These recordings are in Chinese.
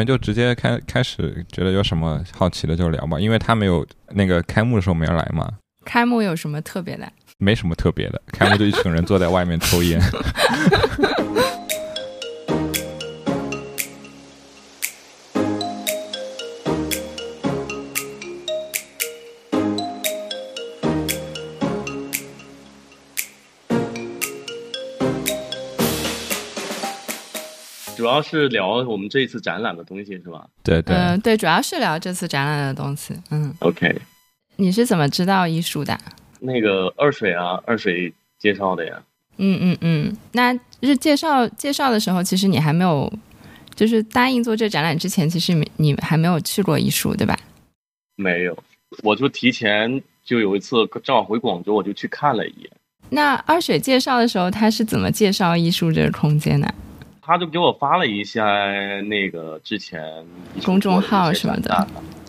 们就直接开开始，觉得有什么好奇的就聊吧，因为他没有那个开幕的时候没有来嘛。开幕有什么特别的？没什么特别的，开幕就一群人坐在外面抽烟。要是聊我们这一次展览的东西是吧？对对，嗯，对，主要是聊这次展览的东西。嗯，OK。你是怎么知道艺术的？那个二水啊，二水介绍的呀。嗯嗯嗯，那是介绍介绍的时候，其实你还没有，就是答应做这展览之前，其实你你还没有去过艺术，对吧？没有，我就提前就有一次正好回广州，我就去看了一眼。那二水介绍的时候，他是怎么介绍艺术这个空间的？他就给我发了一下那个之前公众号什么的，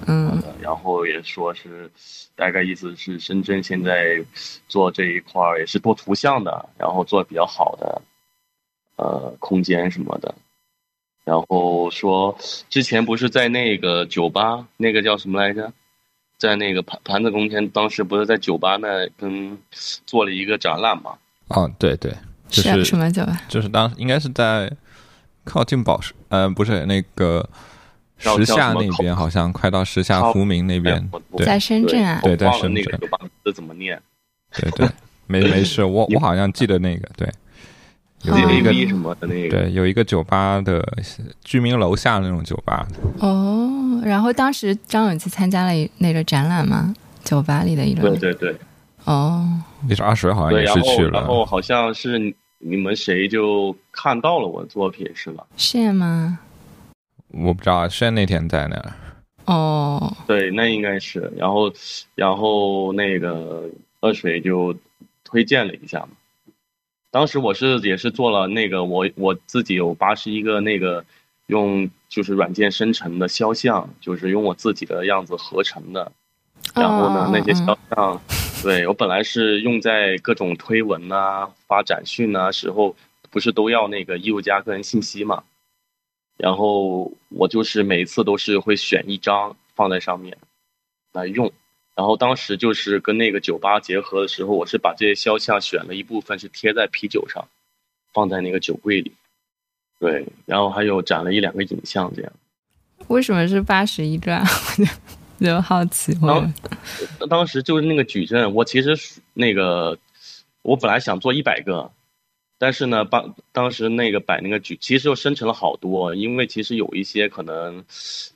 嗯，然后也说是大概意思是深圳现在做这一块儿也是做图像的，然后做比较好的呃空间什么的，然后说之前不是在那个酒吧那个叫什么来着，在那个盘盘子空间，当时不是在酒吧那跟做了一个展览嘛？哦，对对，就是什么酒吧？就是当应该是在。靠近宝石，呃，不是那个时下那边，好像快到时下福明那边，在深圳啊，对，在深圳。这怎么念？对对，没没事，我 我好像记得那个，对，有一个什么的那个，对，有一个酒吧的居民楼下那种酒吧。哦，然后当时张永琪参加了那个展览吗？酒吧里的一个，对对对。哦，那时候阿水好像也是去了，然后好像是。你们谁就看到了我的作品是吧？是吗？我不知道，炫那天在那儿。哦，对，那应该是。然后，然后那个二水就推荐了一下嘛。当时我是也是做了那个，我我自己有八十一个那个用就是软件生成的肖像，就是用我自己的样子合成的。然后呢，那些肖像。对我本来是用在各种推文啊、发展讯啊时候，不是都要那个艺术家个人信息嘛？然后我就是每次都是会选一张放在上面来用，然后当时就是跟那个酒吧结合的时候，我是把这些肖像选了一部分是贴在啤酒上，放在那个酒柜里，对，然后还有展了一两个影像这样。为什么是八十一张？就好奇吗？当时就是那个矩阵，我其实那个我本来想做一百个，但是呢，当当时那个摆那个矩，其实又生成了好多，因为其实有一些可能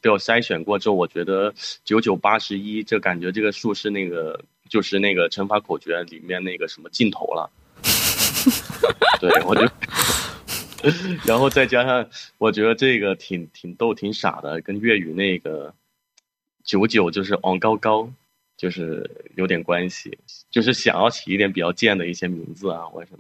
被我筛选过之后，我觉得九九八十一，这感觉这个数是那个就是那个乘法口诀里面那个什么尽头了。对，我就，然后再加上我觉得这个挺挺逗挺傻的，跟粤语那个。九九就是昂高高，就是有点关系，就是想要起一点比较贱的一些名字啊，或者什么。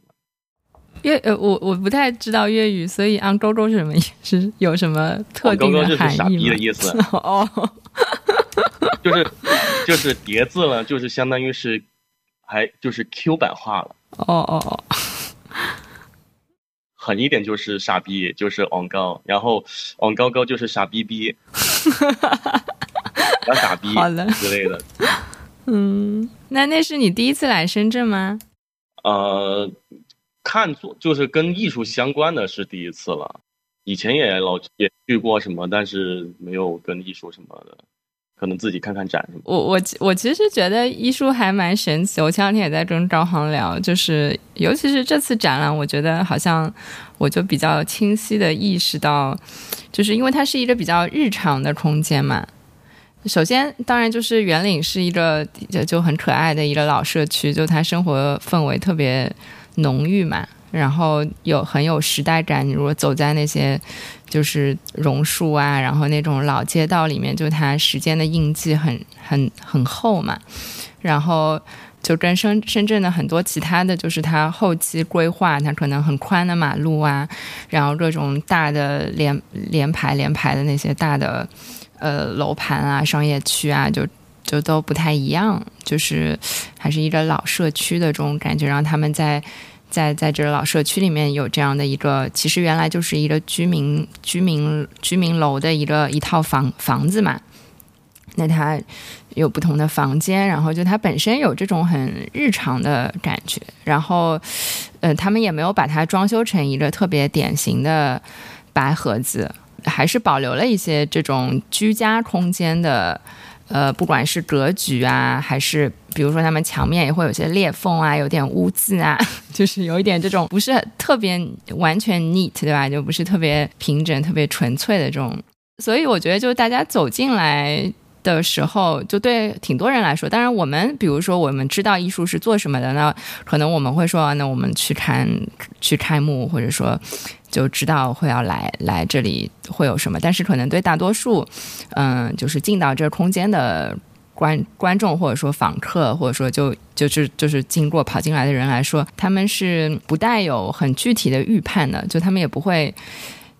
粤呃，我我不太知道粤语，所以昂高高是什么意思？有什么特定的含义的意思 哦，就是就是叠字了，就是相当于是还就是 Q 版化了。哦哦哦，狠一点就是傻逼，就是昂高，然后昂高高就是傻逼逼。要傻逼好的之类的，嗯，那那是你第一次来深圳吗？呃，看作就是跟艺术相关的是第一次了，以前也老也去过什么，但是没有跟艺术什么的，可能自己看看展什么。我我我其实觉得艺术还蛮神奇，我前两天也在跟招行聊，就是尤其是这次展览，我觉得好像我就比较清晰的意识到，就是因为它是一个比较日常的空间嘛。首先，当然就是圆岭是一个就很可爱的一个老社区，就它生活氛围特别浓郁嘛。然后有很有时代感。你如果走在那些就是榕树啊，然后那种老街道里面，就它时间的印记很很很厚嘛。然后就跟深深圳的很多其他的就是它后期规划，它可能很宽的马路啊，然后各种大的连连排连排的那些大的。呃，楼盘啊，商业区啊，就就都不太一样，就是还是一个老社区的这种感觉，让他们在在在这老社区里面有这样的一个，其实原来就是一个居民居民居民楼的一个一套房房子嘛。那它有不同的房间，然后就它本身有这种很日常的感觉，然后呃，他们也没有把它装修成一个特别典型的白盒子，还是保留了一些这种居家空间的。呃，不管是格局啊，还是比如说他们墙面也会有些裂缝啊，有点污渍啊，就是有一点这种不是特别完全 neat，对吧？就不是特别平整、特别纯粹的这种。所以我觉得，就大家走进来的时候，就对挺多人来说，当然我们比如说我们知道艺术是做什么的，那可能我们会说，那我们去看去开幕，或者说。就知道会要来来这里会有什么，但是可能对大多数，嗯，就是进到这空间的观观众或者说访客，或者说就就是就是经过跑进来的人来说，他们是不带有很具体的预判的，就他们也不会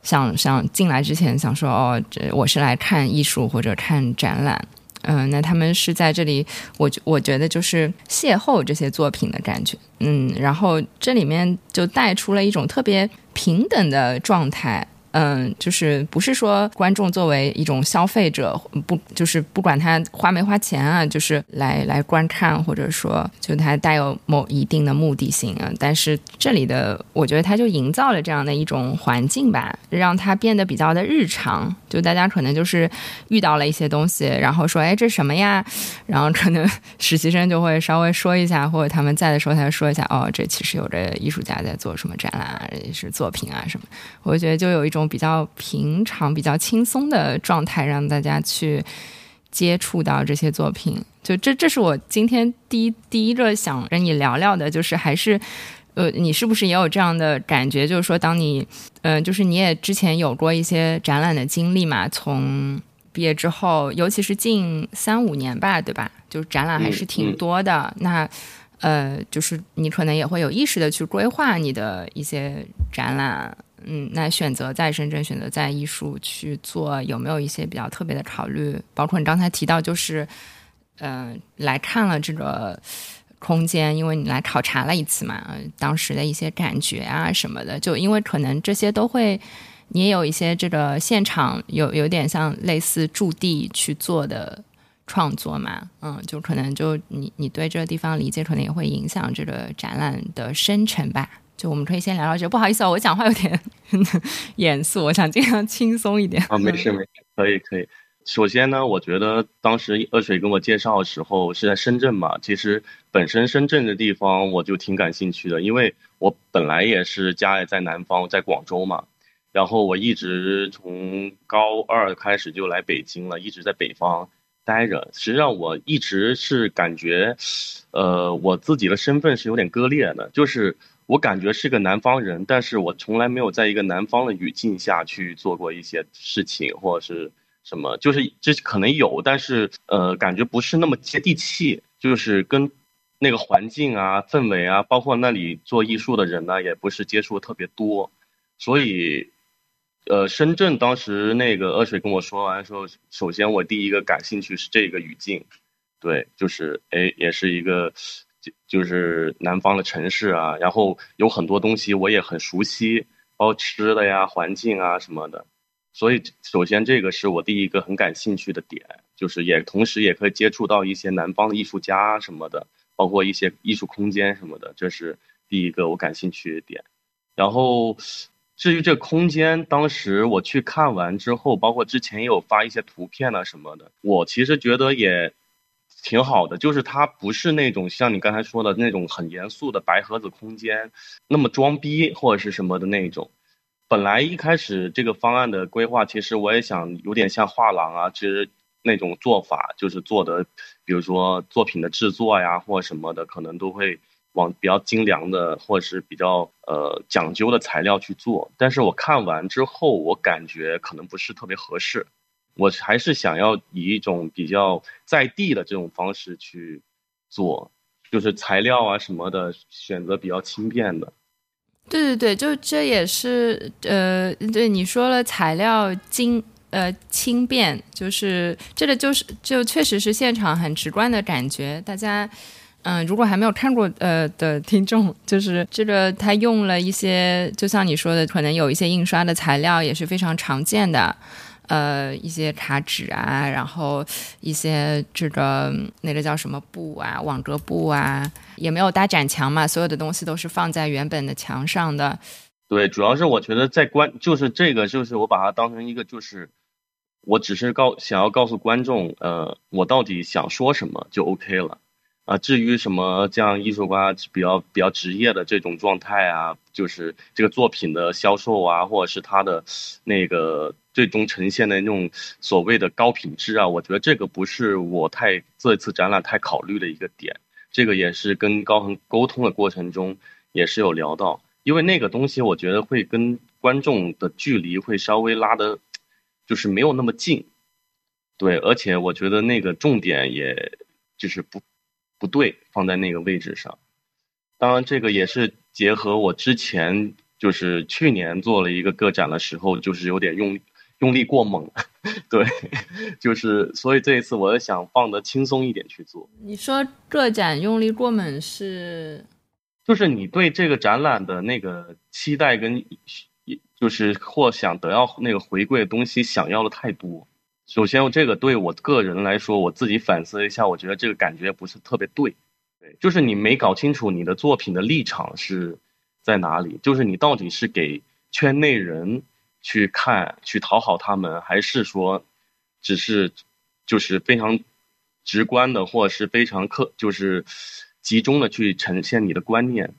想想进来之前想说哦，这我是来看艺术或者看展览。嗯，那他们是在这里，我我觉得就是邂逅这些作品的感觉，嗯，然后这里面就带出了一种特别平等的状态。嗯，就是不是说观众作为一种消费者，不就是不管他花没花钱啊，就是来来观看，或者说就他带有某一定的目的性啊。但是这里的，我觉得他就营造了这样的一种环境吧，让它变得比较的日常。就大家可能就是遇到了一些东西，然后说，哎，这什么呀？然后可能 实习生就会稍微说一下，或者他们在的时候，他就说一下，哦，这其实有着艺术家在做什么展览啊，是作品啊什么。我觉得就有一种。比较平常、比较轻松的状态，让大家去接触到这些作品。就这，这是我今天第一第一个想跟你聊聊的，就是还是呃，你是不是也有这样的感觉？就是说，当你嗯，就是你也之前有过一些展览的经历嘛？从毕业之后，尤其是近三五年吧，对吧？就是展览还是挺多的。那呃，就是你可能也会有意识的去规划你的一些展览。嗯，那选择在深圳，选择在艺术去做，有没有一些比较特别的考虑？包括你刚才提到，就是，嗯，来看了这个空间，因为你来考察了一次嘛，当时的一些感觉啊什么的，就因为可能这些都会，你也有一些这个现场有有点像类似驻地去做的创作嘛，嗯，就可能就你你对这个地方理解，可能也会影响这个展览的生成吧。就我们可以先聊聊这，不好意思啊，我讲话有点 严肃，我想尽量轻松一点。啊，没事没事，可以可以。首先呢，我觉得当时二水跟我介绍的时候是在深圳嘛，其实本身深圳的地方我就挺感兴趣的，因为我本来也是家也在南方，在广州嘛，然后我一直从高二开始就来北京了，一直在北方待着。实际上我一直是感觉，呃，我自己的身份是有点割裂的，就是。我感觉是个南方人，但是我从来没有在一个南方的语境下去做过一些事情或者是什么，就是这可能有，但是呃，感觉不是那么接地气，就是跟那个环境啊、氛围啊，包括那里做艺术的人呢，也不是接触特别多，所以，呃，深圳当时那个二水跟我说完说，首先我第一个感兴趣是这个语境，对，就是哎，也是一个。就是南方的城市啊，然后有很多东西我也很熟悉，包括吃的呀、环境啊什么的。所以，首先这个是我第一个很感兴趣的点，就是也同时也可以接触到一些南方的艺术家什么的，包括一些艺术空间什么的，这是第一个我感兴趣的点。然后，至于这空间，当时我去看完之后，包括之前也有发一些图片啊什么的，我其实觉得也。挺好的，就是它不是那种像你刚才说的那种很严肃的白盒子空间，那么装逼或者是什么的那种。本来一开始这个方案的规划，其实我也想有点像画廊啊，其实那种做法就是做的，比如说作品的制作呀或什么的，可能都会往比较精良的或者是比较呃讲究的材料去做。但是我看完之后，我感觉可能不是特别合适。我还是想要以一种比较在地的这种方式去做，就是材料啊什么的选择比较轻便的。对对对，就这也是呃，对你说了材料精呃轻便，就是这个就是就确实是现场很直观的感觉，大家嗯，如果还没有看过呃的听众，就是这个他用了一些，就像你说的，可能有一些印刷的材料也是非常常见的，呃，一些卡纸啊，然后一些这个那个叫什么布啊，网格布啊，也没有搭展墙嘛，所有的东西都是放在原本的墙上的。对，主要是我觉得在观，就是这个，就是我把它当成一个，就是我只是告想要告诉观众，呃，我到底想说什么就 OK 了。啊，至于什么这样艺术家比较比较职业的这种状态啊，就是这个作品的销售啊，或者是它的那个最终呈现的那种所谓的高品质啊，我觉得这个不是我太这次展览太考虑的一个点。这个也是跟高恒沟通的过程中也是有聊到，因为那个东西我觉得会跟观众的距离会稍微拉的，就是没有那么近。对，而且我觉得那个重点也就是不。不对，放在那个位置上。当然，这个也是结合我之前就是去年做了一个个展的时候，就是有点用用力过猛。对，就是所以这一次我想放的轻松一点去做。你说个展用力过猛是？就是你对这个展览的那个期待跟，就是或想得到那个回归的东西想要的太多。首先，这个对我个人来说，我自己反思一下，我觉得这个感觉不是特别对。对，就是你没搞清楚你的作品的立场是在哪里，就是你到底是给圈内人去看、去讨好他们，还是说只是就是非常直观的，或者是非常刻，就是集中的去呈现你的观念。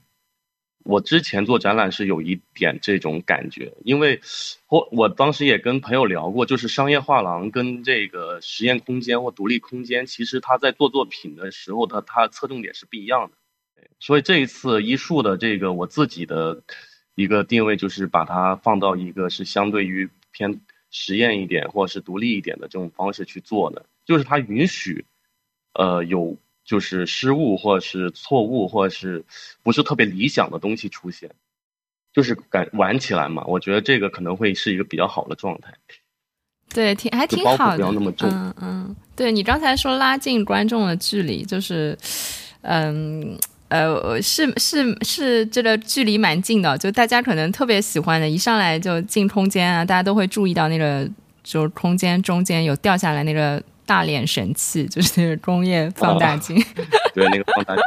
我之前做展览是有一点这种感觉，因为我我当时也跟朋友聊过，就是商业画廊跟这个实验空间或独立空间，其实他在做作品的时候，他他侧重点是不一样的。所以这一次艺术的这个我自己的一个定位，就是把它放到一个是相对于偏实验一点或者是独立一点的这种方式去做的，就是它允许，呃有。就是失误，或者是错误，或者是不是特别理想的东西出现，就是敢玩起来嘛？我觉得这个可能会是一个比较好的状态。对，挺还挺好的。不要那么重。嗯嗯，对你刚才说拉近观众的距离，就是，嗯呃，是是是，这个距离蛮近的。就大家可能特别喜欢的，一上来就进空间啊，大家都会注意到那个，就是空间中间有掉下来那个。大脸神器就是那个工业放大镜，对那个放大镜，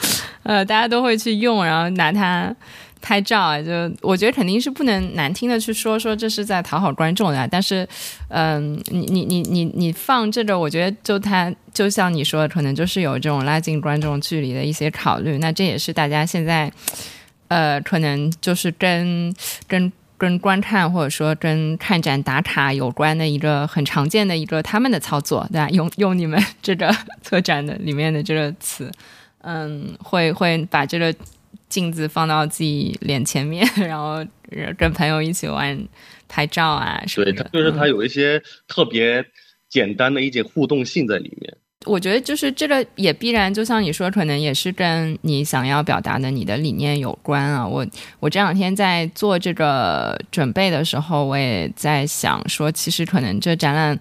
呃，大家都会去用，然后拿它拍照啊。就我觉得肯定是不能难听的去说说这是在讨好观众的，但是，嗯，你你你你你放这个，我觉得就它就像你说的，可能就是有这种拉近观众距离的一些考虑。那这也是大家现在，呃，可能就是跟跟。跟观看或者说跟看展打卡有关的一个很常见的一个他们的操作，对吧？用用你们 这个 策展的里面的这个词，嗯，会会把这个镜子放到自己脸前面，然后跟朋友一起玩拍照啊什么的。对，就是它有一些特别简单的一些互动性在里面。我觉得就是这个也必然，就像你说，可能也是跟你想要表达的你的理念有关啊。我我这两天在做这个准备的时候，我也在想说，其实可能这展览，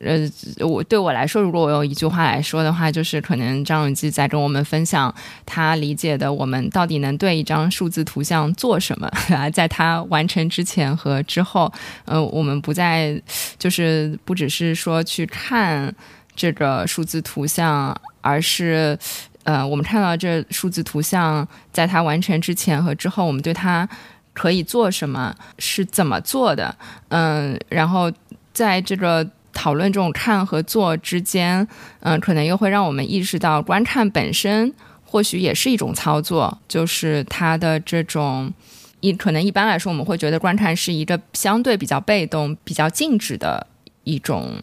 呃，我对我来说，如果我有一句话来说的话，就是可能张永基在跟我们分享他理解的我们到底能对一张数字图像做什么啊，在他完成之前和之后，呃，我们不再就是不只是说去看。这个数字图像，而是，呃，我们看到这数字图像在它完成之前和之后，我们对它可以做什么，是怎么做的，嗯，然后在这个讨论这种看和做之间，嗯，可能又会让我们意识到，观看本身或许也是一种操作，就是它的这种一可能一般来说，我们会觉得观看是一个相对比较被动、比较静止的一种。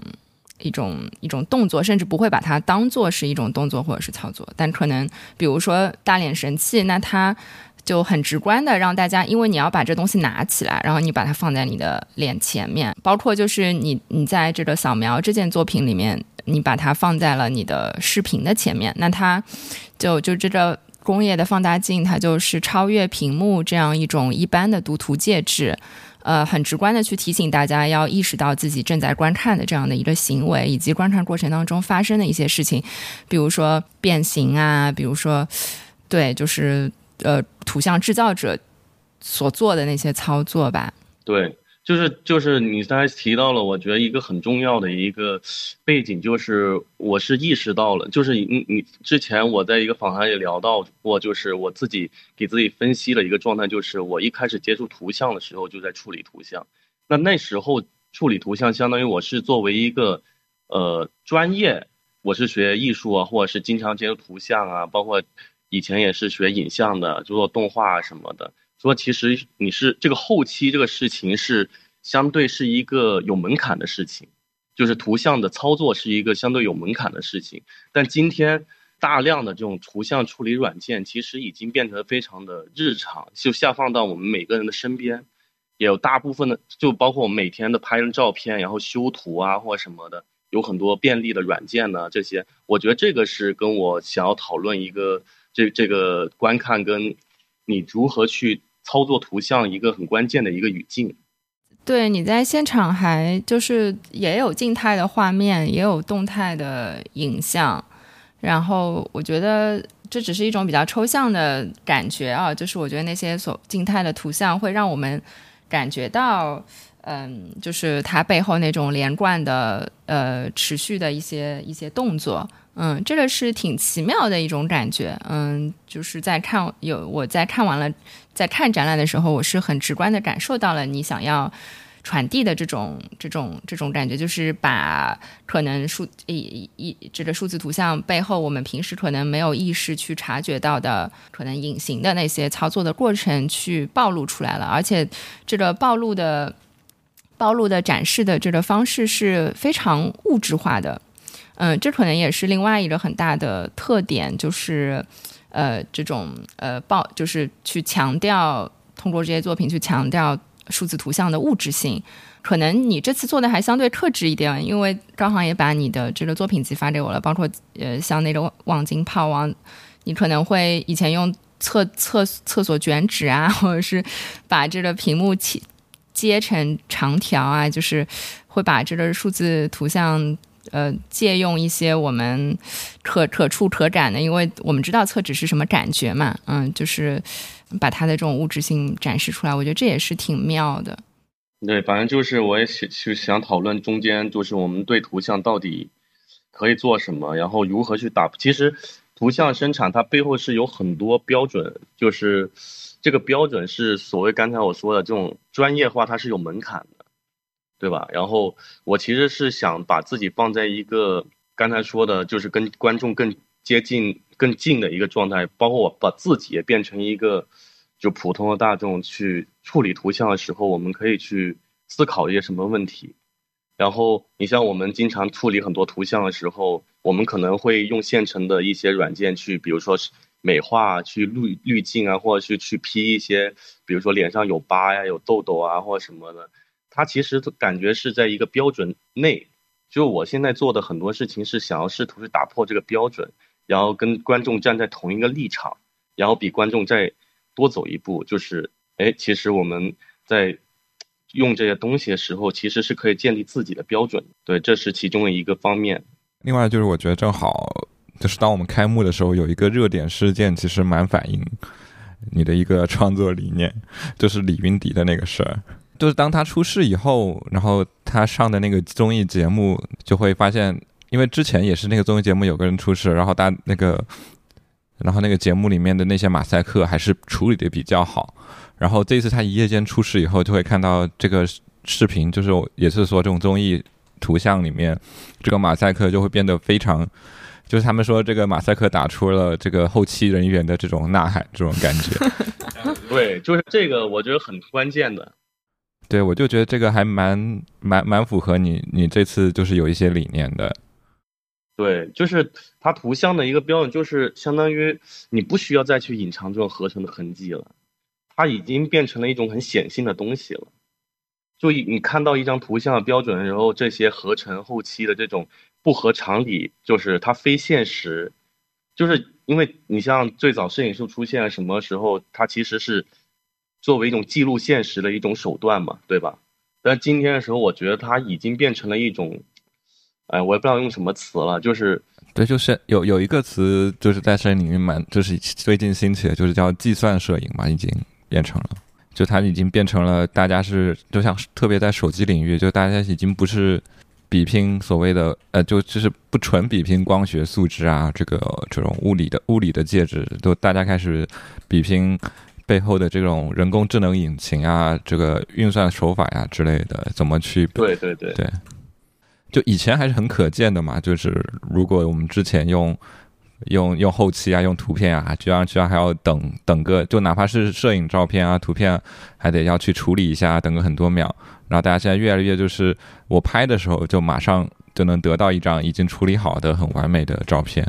一种一种动作，甚至不会把它当做是一种动作或者是操作，但可能比如说大脸神器，那它就很直观的让大家，因为你要把这东西拿起来，然后你把它放在你的脸前面，包括就是你你在这个扫描这件作品里面，你把它放在了你的视频的前面，那它就就这个工业的放大镜，它就是超越屏幕这样一种一般的读图介质。呃，很直观的去提醒大家要意识到自己正在观看的这样的一个行为，以及观看过程当中发生的一些事情，比如说变形啊，比如说，对，就是呃，图像制造者所做的那些操作吧。对。就是就是你刚才提到了，我觉得一个很重要的一个背景就是，我是意识到了，就是你你之前我在一个访谈里聊到过，就是我自己给自己分析了一个状态，就是我一开始接触图像的时候就在处理图像，那那时候处理图像相当于我是作为一个呃专业，我是学艺术啊，或者是经常接触图像啊，包括以前也是学影像的，做动画什么的。说其实你是这个后期这个事情是相对是一个有门槛的事情，就是图像的操作是一个相对有门槛的事情。但今天大量的这种图像处理软件其实已经变成非常的日常，就下放到我们每个人的身边，也有大部分的就包括我们每天的拍照片，然后修图啊或什么的，有很多便利的软件呢。这些我觉得这个是跟我想要讨论一个这这个观看跟你如何去。操作图像一个很关键的一个语境，对，你在现场还就是也有静态的画面，也有动态的影像，然后我觉得这只是一种比较抽象的感觉啊，就是我觉得那些所静态的图像会让我们感觉到。嗯，就是它背后那种连贯的、呃，持续的一些一些动作，嗯，这个是挺奇妙的一种感觉。嗯，就是在看有我在看完了，在看展览的时候，我是很直观的感受到了你想要。传递的这种这种这种感觉，就是把可能数一一这个数字图像背后，我们平时可能没有意识去察觉到的，可能隐形的那些操作的过程去暴露出来了，而且这个暴露的暴露的展示的这个方式是非常物质化的。嗯，这可能也是另外一个很大的特点，就是呃，这种呃报就是去强调通过这些作品去强调。数字图像的物质性，可能你这次做的还相对克制一点，因为刚好也把你的这个作品集发给我了，包括呃像那个望京炮王，你可能会以前用厕厕厕所卷纸啊，或者是把这个屏幕切接成长条啊，就是会把这个数字图像呃借用一些我们可可触可感的，因为我们知道厕纸是什么感觉嘛，嗯，就是。把它的这种物质性展示出来，我觉得这也是挺妙的。对，反正就是我也想去想讨论中间，就是我们对图像到底可以做什么，然后如何去打。其实图像生产它背后是有很多标准，就是这个标准是所谓刚才我说的这种专业化，它是有门槛的，对吧？然后我其实是想把自己放在一个刚才说的，就是跟观众更接近。更近的一个状态，包括我把自己也变成一个就普通的大众去处理图像的时候，我们可以去思考一些什么问题。然后你像我们经常处理很多图像的时候，我们可能会用现成的一些软件去，比如说美化、去滤滤镜啊，或者是去 P 一些，比如说脸上有疤呀、有痘痘啊或者什么的。它其实感觉是在一个标准内。就我现在做的很多事情是想要试图去打破这个标准。然后跟观众站在同一个立场，然后比观众再多走一步，就是，哎，其实我们在用这些东西的时候，其实是可以建立自己的标准。对，这是其中的一个方面。另外就是，我觉得正好就是当我们开幕的时候，有一个热点事件，其实蛮反映你的一个创作理念，就是李云迪的那个事儿。就是当他出事以后，然后他上的那个综艺节目，就会发现。因为之前也是那个综艺节目有个人出事，然后大那个，然后那个节目里面的那些马赛克还是处理的比较好，然后这次他一夜间出事以后，就会看到这个视频，就是也是说这种综艺图像里面这个马赛克就会变得非常，就是他们说这个马赛克打出了这个后期人员的这种呐喊这种感觉。对，就是这个我觉得很关键的。对，我就觉得这个还蛮蛮蛮符合你你这次就是有一些理念的。对，就是它图像的一个标准，就是相当于你不需要再去隐藏这种合成的痕迹了，它已经变成了一种很显性的东西了。就你看到一张图像的标准，然后这些合成后期的这种不合常理，就是它非现实，就是因为你像最早摄影术出现什么时候，它其实是作为一种记录现实的一种手段嘛，对吧？但今天的时候，我觉得它已经变成了一种，哎，我也不知道用什么词了，就是对，就是有有一个词，就是在摄影领域蛮，就是最近兴起的，就是叫计算摄影嘛，已经变成了，就它已经变成了大家是，就像特别在手机领域，就大家已经不是比拼所谓的呃，就就是不纯比拼光学素质啊，这个这种物理的物理的介质，都大家开始比拼。背后的这种人工智能引擎啊，这个运算手法呀之类的，怎么去？对对对对，就以前还是很可见的嘛。就是如果我们之前用用用后期啊，用图片啊，居然居然还要等等个，就哪怕是摄影照片啊，图片还得要去处理一下，等个很多秒。然后大家现在越来越就是我拍的时候，就马上就能得到一张已经处理好的很完美的照片。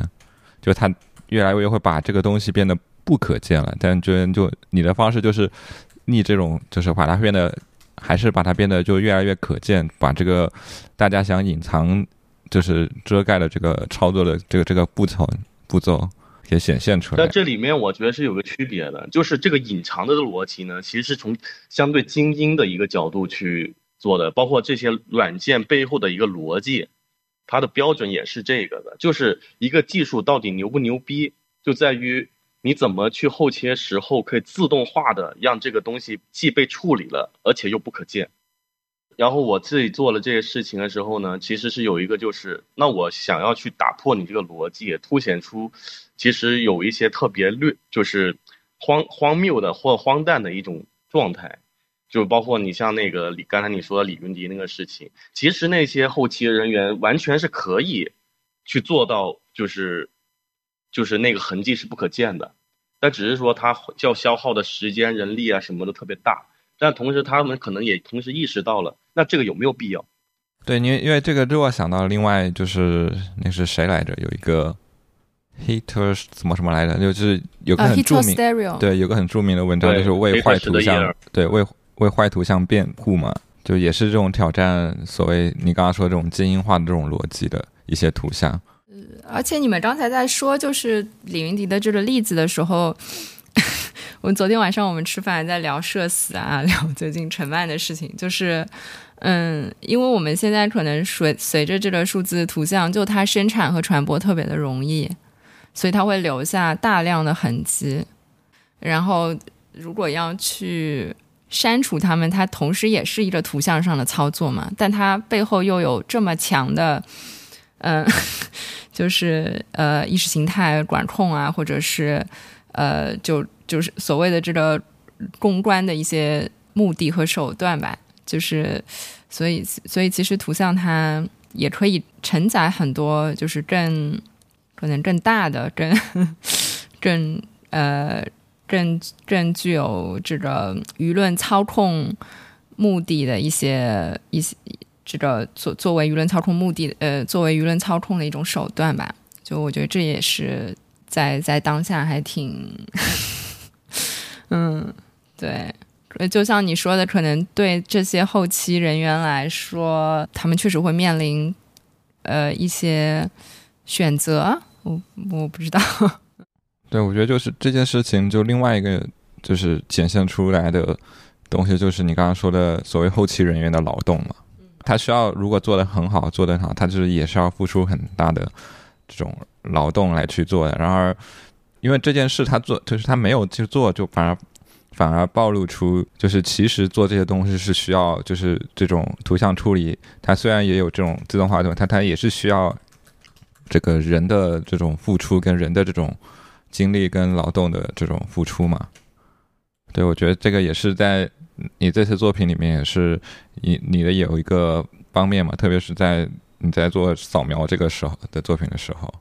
就它越来越会把这个东西变得。不可见了，但就就你的方式就是逆这种，就是把它变得，还是把它变得就越来越可见，把这个大家想隐藏，就是遮盖的这个操作的这个这个步骤步骤给显现出来。但这里面我觉得是有个区别的，就是这个隐藏的逻辑呢，其实是从相对精英的一个角度去做的，包括这些软件背后的一个逻辑，它的标准也是这个的，就是一个技术到底牛不牛逼，就在于。你怎么去后切时候可以自动化的让这个东西既被处理了，而且又不可见？然后我自己做了这些事情的时候呢，其实是有一个就是，那我想要去打破你这个逻辑，凸显出其实有一些特别略就是荒荒谬的或荒诞的一种状态，就包括你像那个李刚才你说的李云迪那个事情，其实那些后期人员完全是可以去做到，就是。就是那个痕迹是不可见的，但只是说它要消耗的时间、人力啊什么的特别大，但同时他们可能也同时意识到了，那这个有没有必要？对，因为因为这个，我想到另外就是那是谁来着？有一个 Heater 什么什么来着？就是有个很著名，对，有个很著名的文章，就是为坏图像，对，为为坏图像辩护嘛，就也是这种挑战所谓你刚刚说这种精英化的这种逻辑的一些图像。而且你们刚才在说就是李云迪的这个例子的时候，我们昨天晚上我们吃饭在聊社死啊，聊最近陈曼的事情，就是嗯，因为我们现在可能随随着这个数字图像，就它生产和传播特别的容易，所以它会留下大量的痕迹。然后如果要去删除它们，它同时也是一个图像上的操作嘛，但它背后又有这么强的嗯。就是呃意识形态管控啊，或者是呃就就是所谓的这个公关的一些目的和手段吧。就是所以所以其实图像它也可以承载很多，就是更可能更大的、更更呃更更具有这个舆论操控目的的一些一些。这个作作为舆论操控目的，呃，作为舆论操控的一种手段吧。就我觉得这也是在在当下还挺，嗯，对，就像你说的，可能对这些后期人员来说，他们确实会面临呃一些选择。我我不知道。对，我觉得就是这件事情，就另外一个就是显现出来的东西，就是你刚刚说的所谓后期人员的劳动嘛。他需要如果做的很好，做得好，他就是也是要付出很大的这种劳动来去做的。然而，因为这件事他做，就是他没有去做，就反而反而暴露出，就是其实做这些东西是需要，就是这种图像处理，它虽然也有这种自动化的，它它也是需要这个人的这种付出跟人的这种精力跟劳动的这种付出嘛。对，我觉得这个也是在。你这次作品里面也是你你的有一个方面嘛，特别是在你在做扫描这个时候的作品的时候。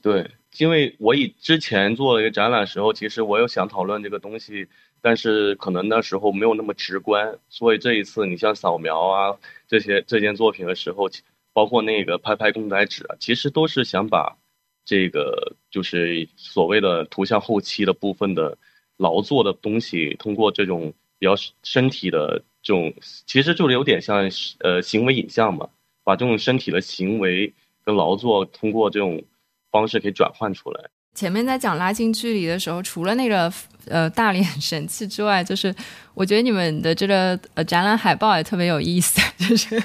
对，因为我以之前做了一个展览时候，其实我有想讨论这个东西，但是可能那时候没有那么直观，所以这一次你像扫描啊这些这件作品的时候，包括那个拍拍公仔纸啊，其实都是想把这个就是所谓的图像后期的部分的劳作的东西，通过这种。比较身体的这种，其实就是有点像呃行为影像嘛，把这种身体的行为跟劳作通过这种方式给转换出来。前面在讲拉近距离的时候，除了那个呃大脸神器之外，就是我觉得你们的这个呃展览海报也特别有意思，就是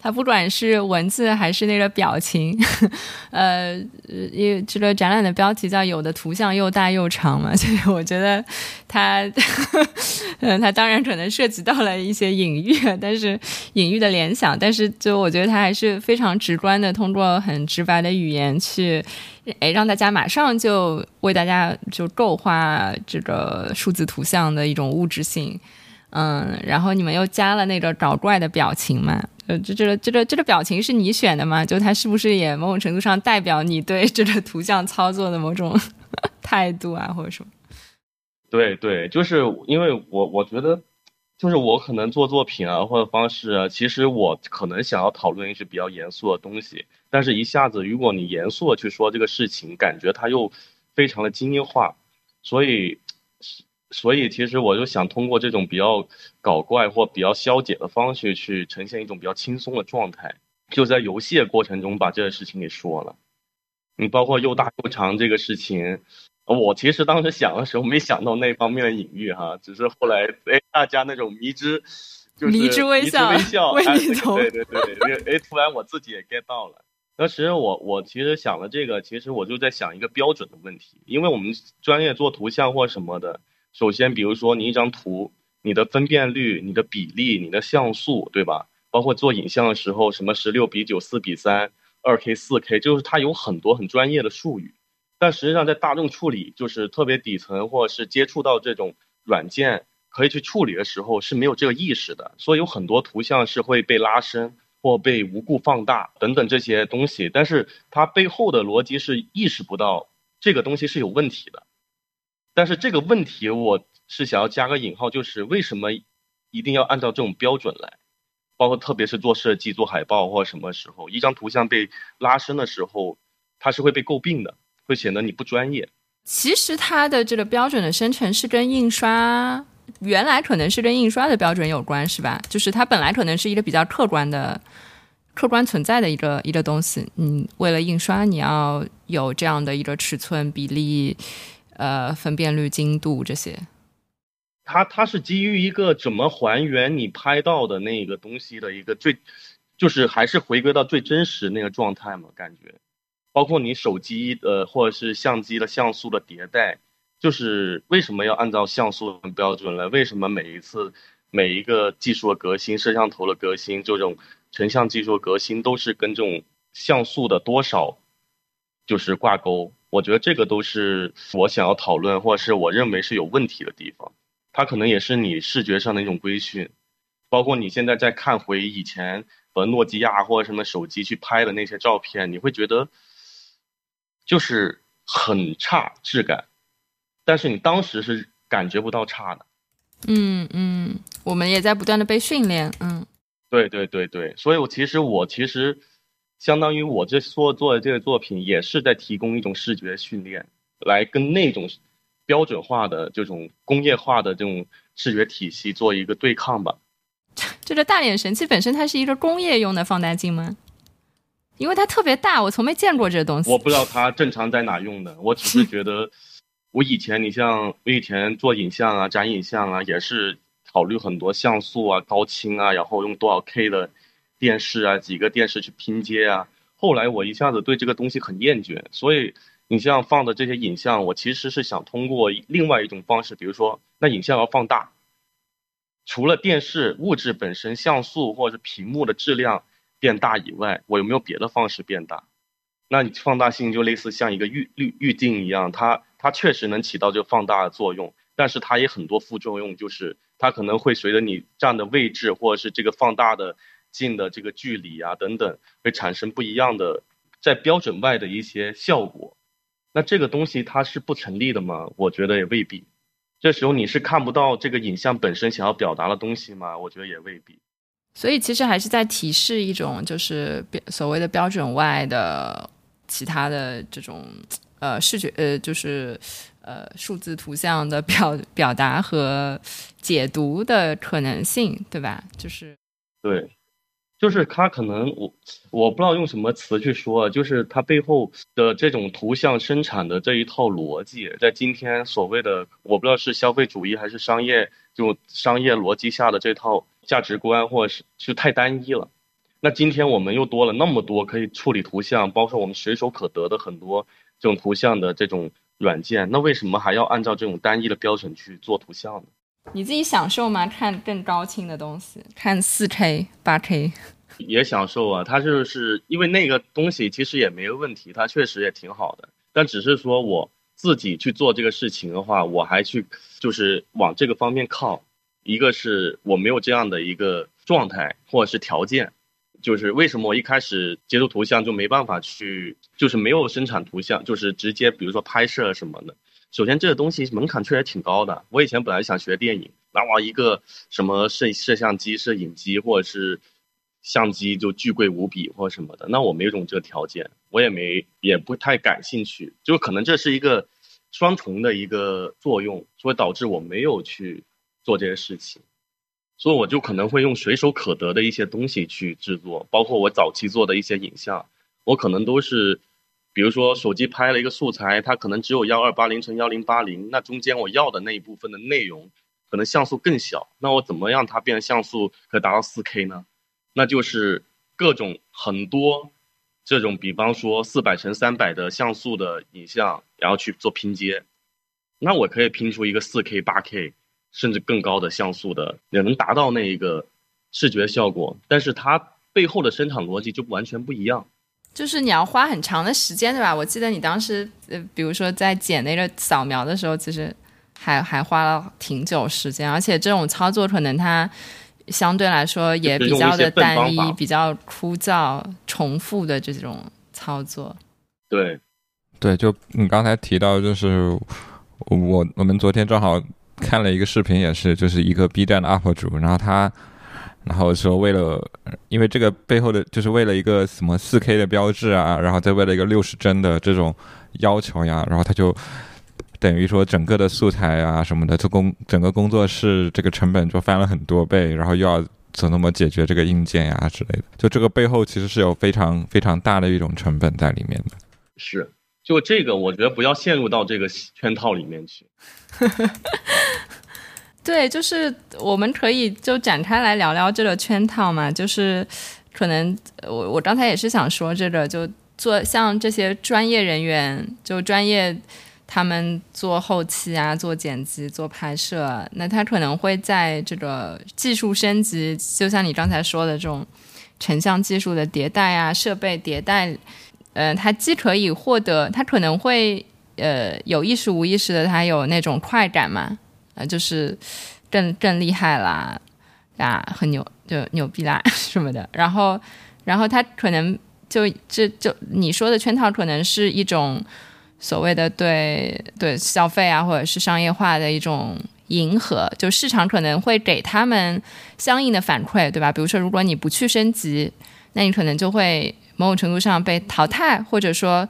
它不管是文字还是那个表情，呃，因为这个展览的标题叫“有的图像又大又长”嘛，所以我觉得它，嗯，它当然可能涉及到了一些隐喻，但是隐喻的联想，但是就我觉得它还是非常直观的，通过很直白的语言去。哎，让大家马上就为大家就构画这个数字图像的一种物质性，嗯，然后你们又加了那个搞怪的表情嘛？呃，这这个这个这个表情是你选的吗？就它是不是也某种程度上代表你对这个图像操作的某种 态度啊，或者什么？对对，就是因为我我觉得，就是我可能做作品啊或者方式啊，其实我可能想要讨论一些比较严肃的东西。但是，一下子，如果你严肃的去说这个事情，感觉它又非常的精英化，所以，所以其实我就想通过这种比较搞怪或比较消解的方式去呈现一种比较轻松的状态，就在游戏的过程中把这个事情给说了。你包括又大又长这个事情，我其实当时想的时候没想到那方面的隐喻哈，只是后来哎大家那种迷之，就是迷之微笑，对对对，哎突然我自己也 get 到了。当时我我其实想了这个，其实我就在想一个标准的问题，因为我们专业做图像或什么的，首先比如说你一张图，你的分辨率、你的比例、你的像素，对吧？包括做影像的时候，什么十六比九、四比三、二 K、四 K，就是它有很多很专业的术语，但实际上在大众处理，就是特别底层或者是接触到这种软件可以去处理的时候是没有这个意识的，所以有很多图像是会被拉伸。或被无故放大等等这些东西，但是它背后的逻辑是意识不到这个东西是有问题的。但是这个问题我是想要加个引号，就是为什么一定要按照这种标准来？包括特别是做设计、做海报或者什么时候，一张图像被拉伸的时候，它是会被诟病的，会显得你不专业。其实它的这个标准的生成是跟印刷。原来可能是跟印刷的标准有关，是吧？就是它本来可能是一个比较客观的、客观存在的一个一个东西。嗯，为了印刷，你要有这样的一个尺寸、比例、呃，分辨率、精度这些。它它是基于一个怎么还原你拍到的那个东西的一个最，就是还是回归到最真实那个状态嘛？感觉，包括你手机呃或者是相机的像素的迭代。就是为什么要按照像素的标准来？为什么每一次每一个技术的革新、摄像头的革新，这种成像技术的革新，都是跟这种像素的多少就是挂钩？我觉得这个都是我想要讨论，或者是我认为是有问题的地方。它可能也是你视觉上的一种规训，包括你现在在看回以前和诺基亚或者什么手机去拍的那些照片，你会觉得就是很差质感。但是你当时是感觉不到差的，嗯嗯，我们也在不断的被训练，嗯，对对对对，所以我其实我其实相当于我这所做的这个作品也是在提供一种视觉训练，来跟那种标准化的这种工业化的这种视觉体系做一个对抗吧。这个大脸神器本身它是一个工业用的放大镜吗？因为它特别大，我从没见过这东西。我不知道它正常在哪用的，我只是 觉得。我以前，你像我以前做影像啊、展影像啊，也是考虑很多像素啊、高清啊，然后用多少 K 的电视啊、几个电视去拼接啊。后来我一下子对这个东西很厌倦，所以你像放的这些影像，我其实是想通过另外一种方式，比如说，那影像要放大，除了电视物质本身像素或者是屏幕的质量变大以外，我有没有别的方式变大？那你放大性就类似像一个滤滤滤镜一样，它。它确实能起到这个放大的作用，但是它也很多副作用，就是它可能会随着你站的位置或者是这个放大的近的这个距离啊等等，会产生不一样的在标准外的一些效果。那这个东西它是不成立的吗？我觉得也未必。这时候你是看不到这个影像本身想要表达的东西吗？我觉得也未必。所以其实还是在提示一种就是所谓的标准外的其他的这种。呃，视觉呃，就是呃，数字图像的表表达和解读的可能性，对吧？就是对，就是它可能我我不知道用什么词去说，就是它背后的这种图像生产的这一套逻辑，在今天所谓的我不知道是消费主义还是商业就商业逻辑下的这套价值观，或者是就太单一了。那今天我们又多了那么多可以处理图像，包括我们随手可得的很多这种图像的这种软件，那为什么还要按照这种单一的标准去做图像呢？你自己享受吗？看更高清的东西，看四 K、八 K，也享受啊。它就是因为那个东西其实也没有问题，它确实也挺好的。但只是说我自己去做这个事情的话，我还去就是往这个方面靠。一个是我没有这样的一个状态或者是条件，就是为什么我一开始接触图像就没办法去，就是没有生产图像，就是直接比如说拍摄什么的。首先，这个东西门槛确实挺高的。我以前本来想学电影，那我一个什么摄摄像机、摄影机或者是相机就巨贵无比或什么的，那我没有这种这个条件，我也没也不太感兴趣。就可能这是一个双重的一个作用，所以导致我没有去做这些事情。所以我就可能会用随手可得的一些东西去制作，包括我早期做的一些影像，我可能都是。比如说手机拍了一个素材，它可能只有幺二八零乘幺零八零，那中间我要的那一部分的内容，可能像素更小，那我怎么让它变像素可达到四 K 呢？那就是各种很多这种，比方说四百乘三百的像素的影像，然后去做拼接，那我可以拼出一个四 K、八 K 甚至更高的像素的，也能达到那一个视觉效果，但是它背后的生产逻辑就完全不一样。就是你要花很长的时间，对吧？我记得你当时，呃，比如说在剪那个扫描的时候，其实还还花了挺久时间，而且这种操作可能它相对来说也比较的单一、比较枯燥、重复的这种操作。对，对，就你刚才提到，就是我我们昨天正好看了一个视频，也是就是一个 B 站的 UP 主，然后他。然后说为了，因为这个背后的就是为了一个什么四 K 的标志啊，然后再为了一个六十帧的这种要求呀，然后他就等于说整个的素材啊什么的，这工整个工作室这个成本就翻了很多倍，然后又要怎么解决这个硬件呀之类的，就这个背后其实是有非常非常大的一种成本在里面的。是，就这个我觉得不要陷入到这个圈套里面去。对，就是我们可以就展开来聊聊这个圈套嘛，就是可能我我刚才也是想说这个，就做像这些专业人员，就专业他们做后期啊，做剪辑、做拍摄，那他可能会在这个技术升级，就像你刚才说的这种成像技术的迭代啊，设备迭代，呃，它既可以获得，他可能会呃有意识无意识的，他有那种快感嘛。呃，就是更更厉害啦，啊，很牛，就牛逼啦 什么的。然后，然后他可能就这就你说的圈套，可能是一种所谓的对对消费啊，或者是商业化的一种迎合。就市场可能会给他们相应的反馈，对吧？比如说，如果你不去升级，那你可能就会某种程度上被淘汰，或者说。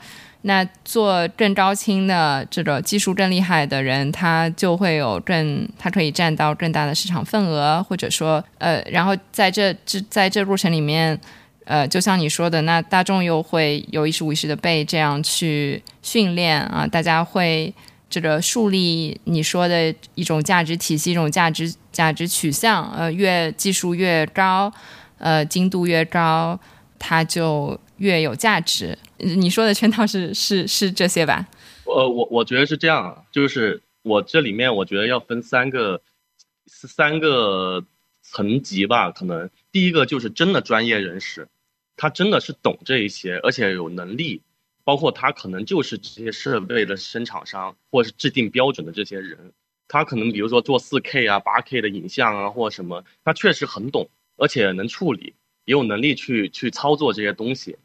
那做更高清的这个技术更厉害的人，他就会有更，他可以占到更大的市场份额，或者说，呃，然后在这这在这过程里面，呃，就像你说的，那大众又会有意识无意识的被这样去训练啊，大家会这个树立你说的一种价值体系，一种价值价值取向，呃，越技术越高，呃，精度越高，它就越有价值。你说的圈套是是是这些吧？呃，我我觉得是这样啊，就是我这里面我觉得要分三个三个层级吧。可能第一个就是真的专业人士，他真的是懂这一些，而且有能力，包括他可能就是这些设备的生产商或是制定标准的这些人，他可能比如说做四 K 啊、八 K 的影像啊或什么，他确实很懂，而且能处理，也有能力去去操作这些东西。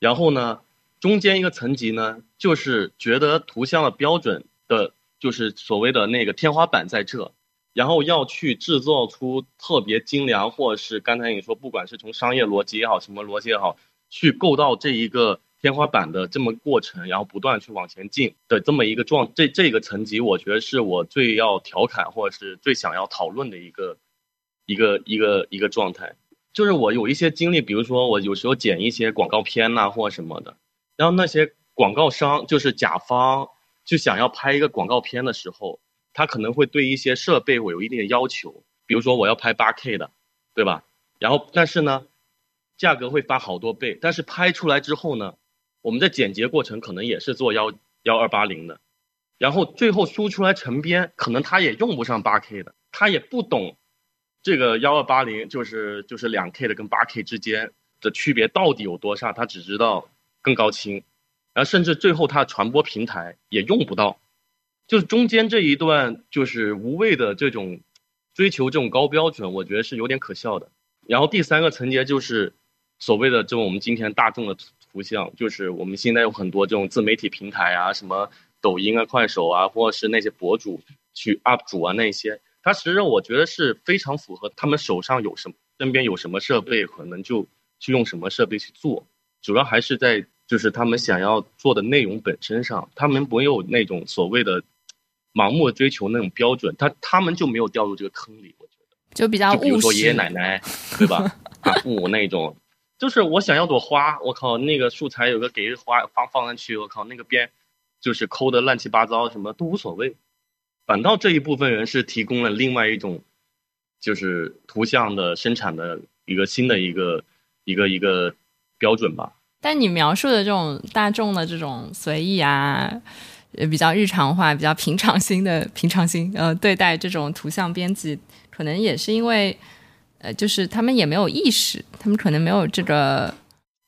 然后呢，中间一个层级呢，就是觉得图像的标准的，就是所谓的那个天花板在这，然后要去制造出特别精良，或者是刚才你说，不管是从商业逻辑也好，什么逻辑也好，去够到这一个天花板的这么过程，然后不断去往前进的这么一个状，这这个层级，我觉得是我最要调侃或者是最想要讨论的一个一个一个一个状态。就是我有一些经历，比如说我有时候剪一些广告片呐、或什么的，然后那些广告商就是甲方就想要拍一个广告片的时候，他可能会对一些设备我有一定的要求，比如说我要拍八 K 的，对吧？然后但是呢，价格会翻好多倍，但是拍出来之后呢，我们在剪辑过程可能也是做幺幺二八零的，然后最后输出来成片，可能他也用不上八 K 的，他也不懂这个幺二八零就是就是两 K 的跟八 K 之间的区别到底有多差，他只知道更高清，然后甚至最后他传播平台也用不到，就是中间这一段就是无谓的这种追求这种高标准，我觉得是有点可笑的。然后第三个层节就是所谓的这种我们今天大众的图像，就是我们现在有很多这种自媒体平台啊，什么抖音啊、快手啊，或者是那些博主去 UP 主啊那些，它实际上我觉得是非常符合他们手上有什么，身边有什么设备，可能就去用什么设备去做，主要还是在就是他们想要做的内容本身上，他们没有那种所谓的盲目的追求那种标准，他他们就没有掉入这个坑里，我觉得。就比较务就比如说爷爷。奶奶，对吧？啊，父母那种，就是我想要朵花，我靠，那个素材有个给花放放上去，我靠，那个边就是抠的乱七八糟，什么都无所谓。反倒这一部分人是提供了另外一种，就是图像的生产的一个新的一个一个一个标准吧。但你描述的这种大众的这种随意啊，呃，比较日常化、比较平常心的平常心，呃，对待这种图像编辑，可能也是因为，呃，就是他们也没有意识，他们可能没有这个，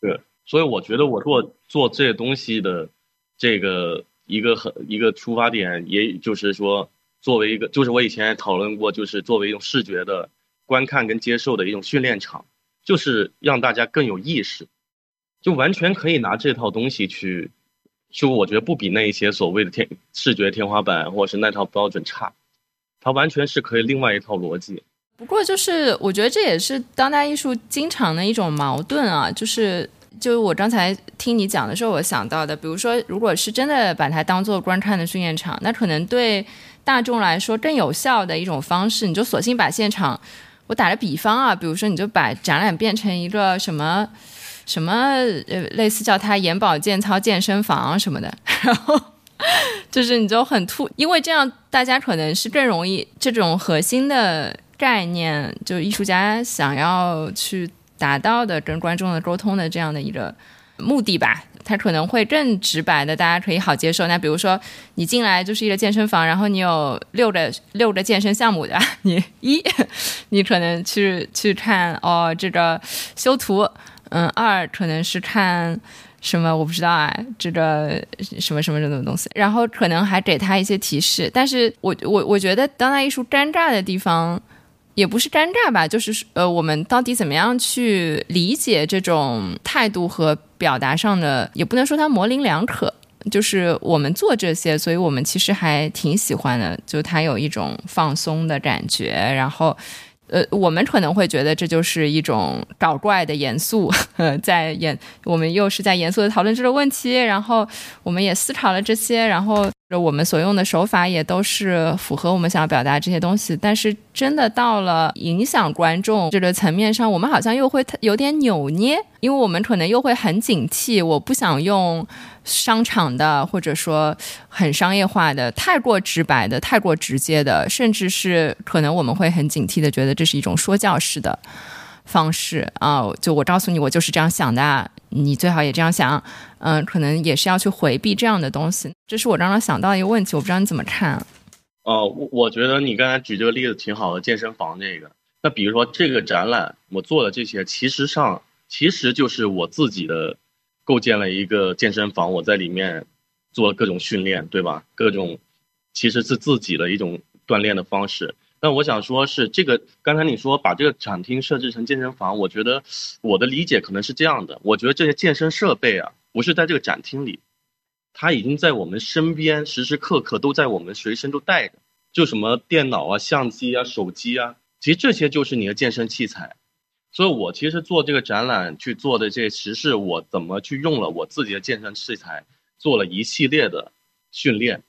对，所以我觉得我做做这些东西的这个一个很一个出发点，也就是说，作为一个，就是我以前也讨论过，就是作为一种视觉的观看跟接受的一种训练场，就是让大家更有意识，就完全可以拿这套东西去，就我觉得不比那一些所谓的天视觉天花板或者是那套标准差，它完全是可以另外一套逻辑。不过就是我觉得这也是当代艺术经常的一种矛盾啊，就是就是我刚才听你讲的时候，我想到的，比如说，如果是真的把它当做观看的训练场，那可能对大众来说更有效的一种方式，你就索性把现场，我打个比方啊，比如说你就把展览变成一个什么什么呃，类似叫它眼保健操健身房什么的，然后。就是你就很突，因为这样大家可能是更容易这种核心的概念，就艺术家想要去达到的跟观众的沟通的这样的一个目的吧，它可能会更直白的，大家可以好接受。那比如说你进来就是一个健身房，然后你有六个六个健身项目对吧？你一 你可能去去看哦这个修图，嗯，二可能是看。什么我不知道啊，这个什么什么这种东西，然后可能还给他一些提示，但是我我我觉得当代艺术尴尬的地方，也不是尴尬吧，就是呃，我们到底怎么样去理解这种态度和表达上的，也不能说它模棱两可，就是我们做这些，所以我们其实还挺喜欢的，就它有一种放松的感觉，然后。呃，我们可能会觉得这就是一种搞怪的严肃，呃，在严，我们又是在严肃的讨论这个问题，然后我们也思考了这些，然后我们所用的手法也都是符合我们想要表达这些东西。但是真的到了影响观众这个层面上，我们好像又会有点扭捏，因为我们可能又会很警惕，我不想用。商场的，或者说很商业化的、太过直白的、太过直接的，甚至是可能我们会很警惕的，觉得这是一种说教式的方式啊。就我告诉你，我就是这样想的，你最好也这样想。嗯，可能也是要去回避这样的东西。这是我刚刚想到一个问题，我不知道你怎么看。哦，我我觉得你刚才举这个例子挺好的，健身房这个。那比如说这个展览，我做的这些，其实上其实就是我自己的。构建了一个健身房，我在里面做各种训练，对吧？各种其实是自己的一种锻炼的方式。那我想说，是这个刚才你说把这个展厅设置成健身房，我觉得我的理解可能是这样的：我觉得这些健身设备啊，不是在这个展厅里，它已经在我们身边，时时刻刻都在我们随身都带着。就什么电脑啊、相机啊、手机啊，其实这些就是你的健身器材。所以，我其实做这个展览去做的这，其实是我怎么去用了我自己的健身器材，做了一系列的训练，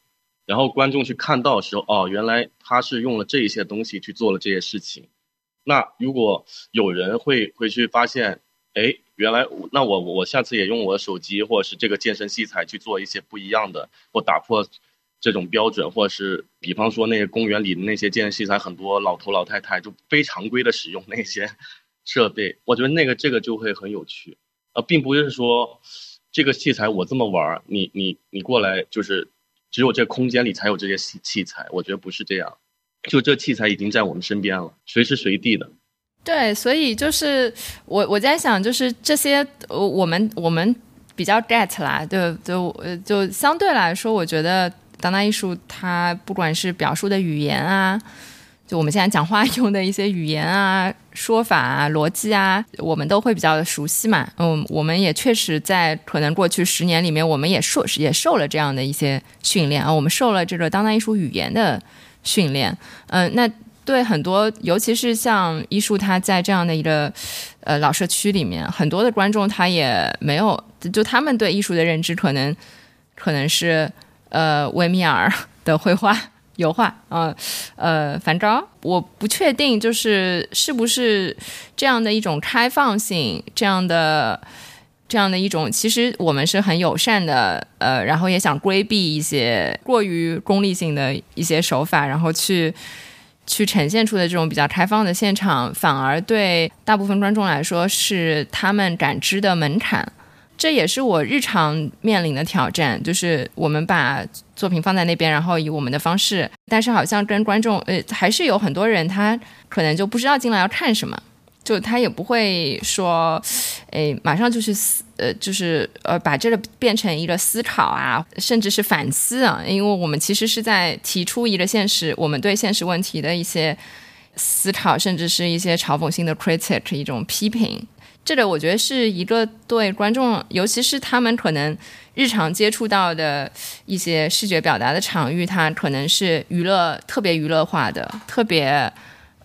然后观众去看到的时候，哦，原来他是用了这一些东西去做了这些事情，那如果有人会会去发现，哎，原来那我我下次也用我的手机或者是这个健身器材去做一些不一样的，或打破这种标准，或者是比方说那个公园里的那些健身器材，很多老头老太太就非常规的使用那些设备，我觉得那个这个就会很有趣，呃，并不是说这个器材我这么玩，你你你过来就是只有这空间里才有这些器器材，我觉得不是这样，就这器材已经在我们身边了，随时随地的。对，所以就是我我在想，就是这些我们我们比较 get 啦，就就就相对来说，我觉得当代艺术它不管是表述的语言啊，就我们现在讲话用的一些语言啊、说法啊、逻辑啊，我们都会比较的熟悉嘛。嗯，我们也确实在可能过去十年里面，我们也受也受了这样的一些训练啊，我们受了这个当代艺术语言的训练。嗯，那。对很多，尤其是像艺术，他在这样的一个呃老社区里面，很多的观众他也没有，就他们对艺术的认知可能可能是呃维米尔的绘画、油画，呃呃梵高，我不确定就是是不是这样的一种开放性，这样的这样的一种，其实我们是很友善的，呃，然后也想规避一些过于功利性的一些手法，然后去。去呈现出的这种比较开放的现场，反而对大部分观众来说是他们感知的门槛。这也是我日常面临的挑战，就是我们把作品放在那边，然后以我们的方式，但是好像跟观众，呃，还是有很多人他可能就不知道进来要看什么。就他也不会说，诶，马上就去思，呃，就是呃，把这个变成一个思考啊，甚至是反思啊，因为我们其实是在提出一个现实，我们对现实问题的一些思考，甚至是一些嘲讽性的 critic 一种批评。这个我觉得是一个对观众，尤其是他们可能日常接触到的一些视觉表达的场域，它可能是娱乐特别娱乐化的，特别。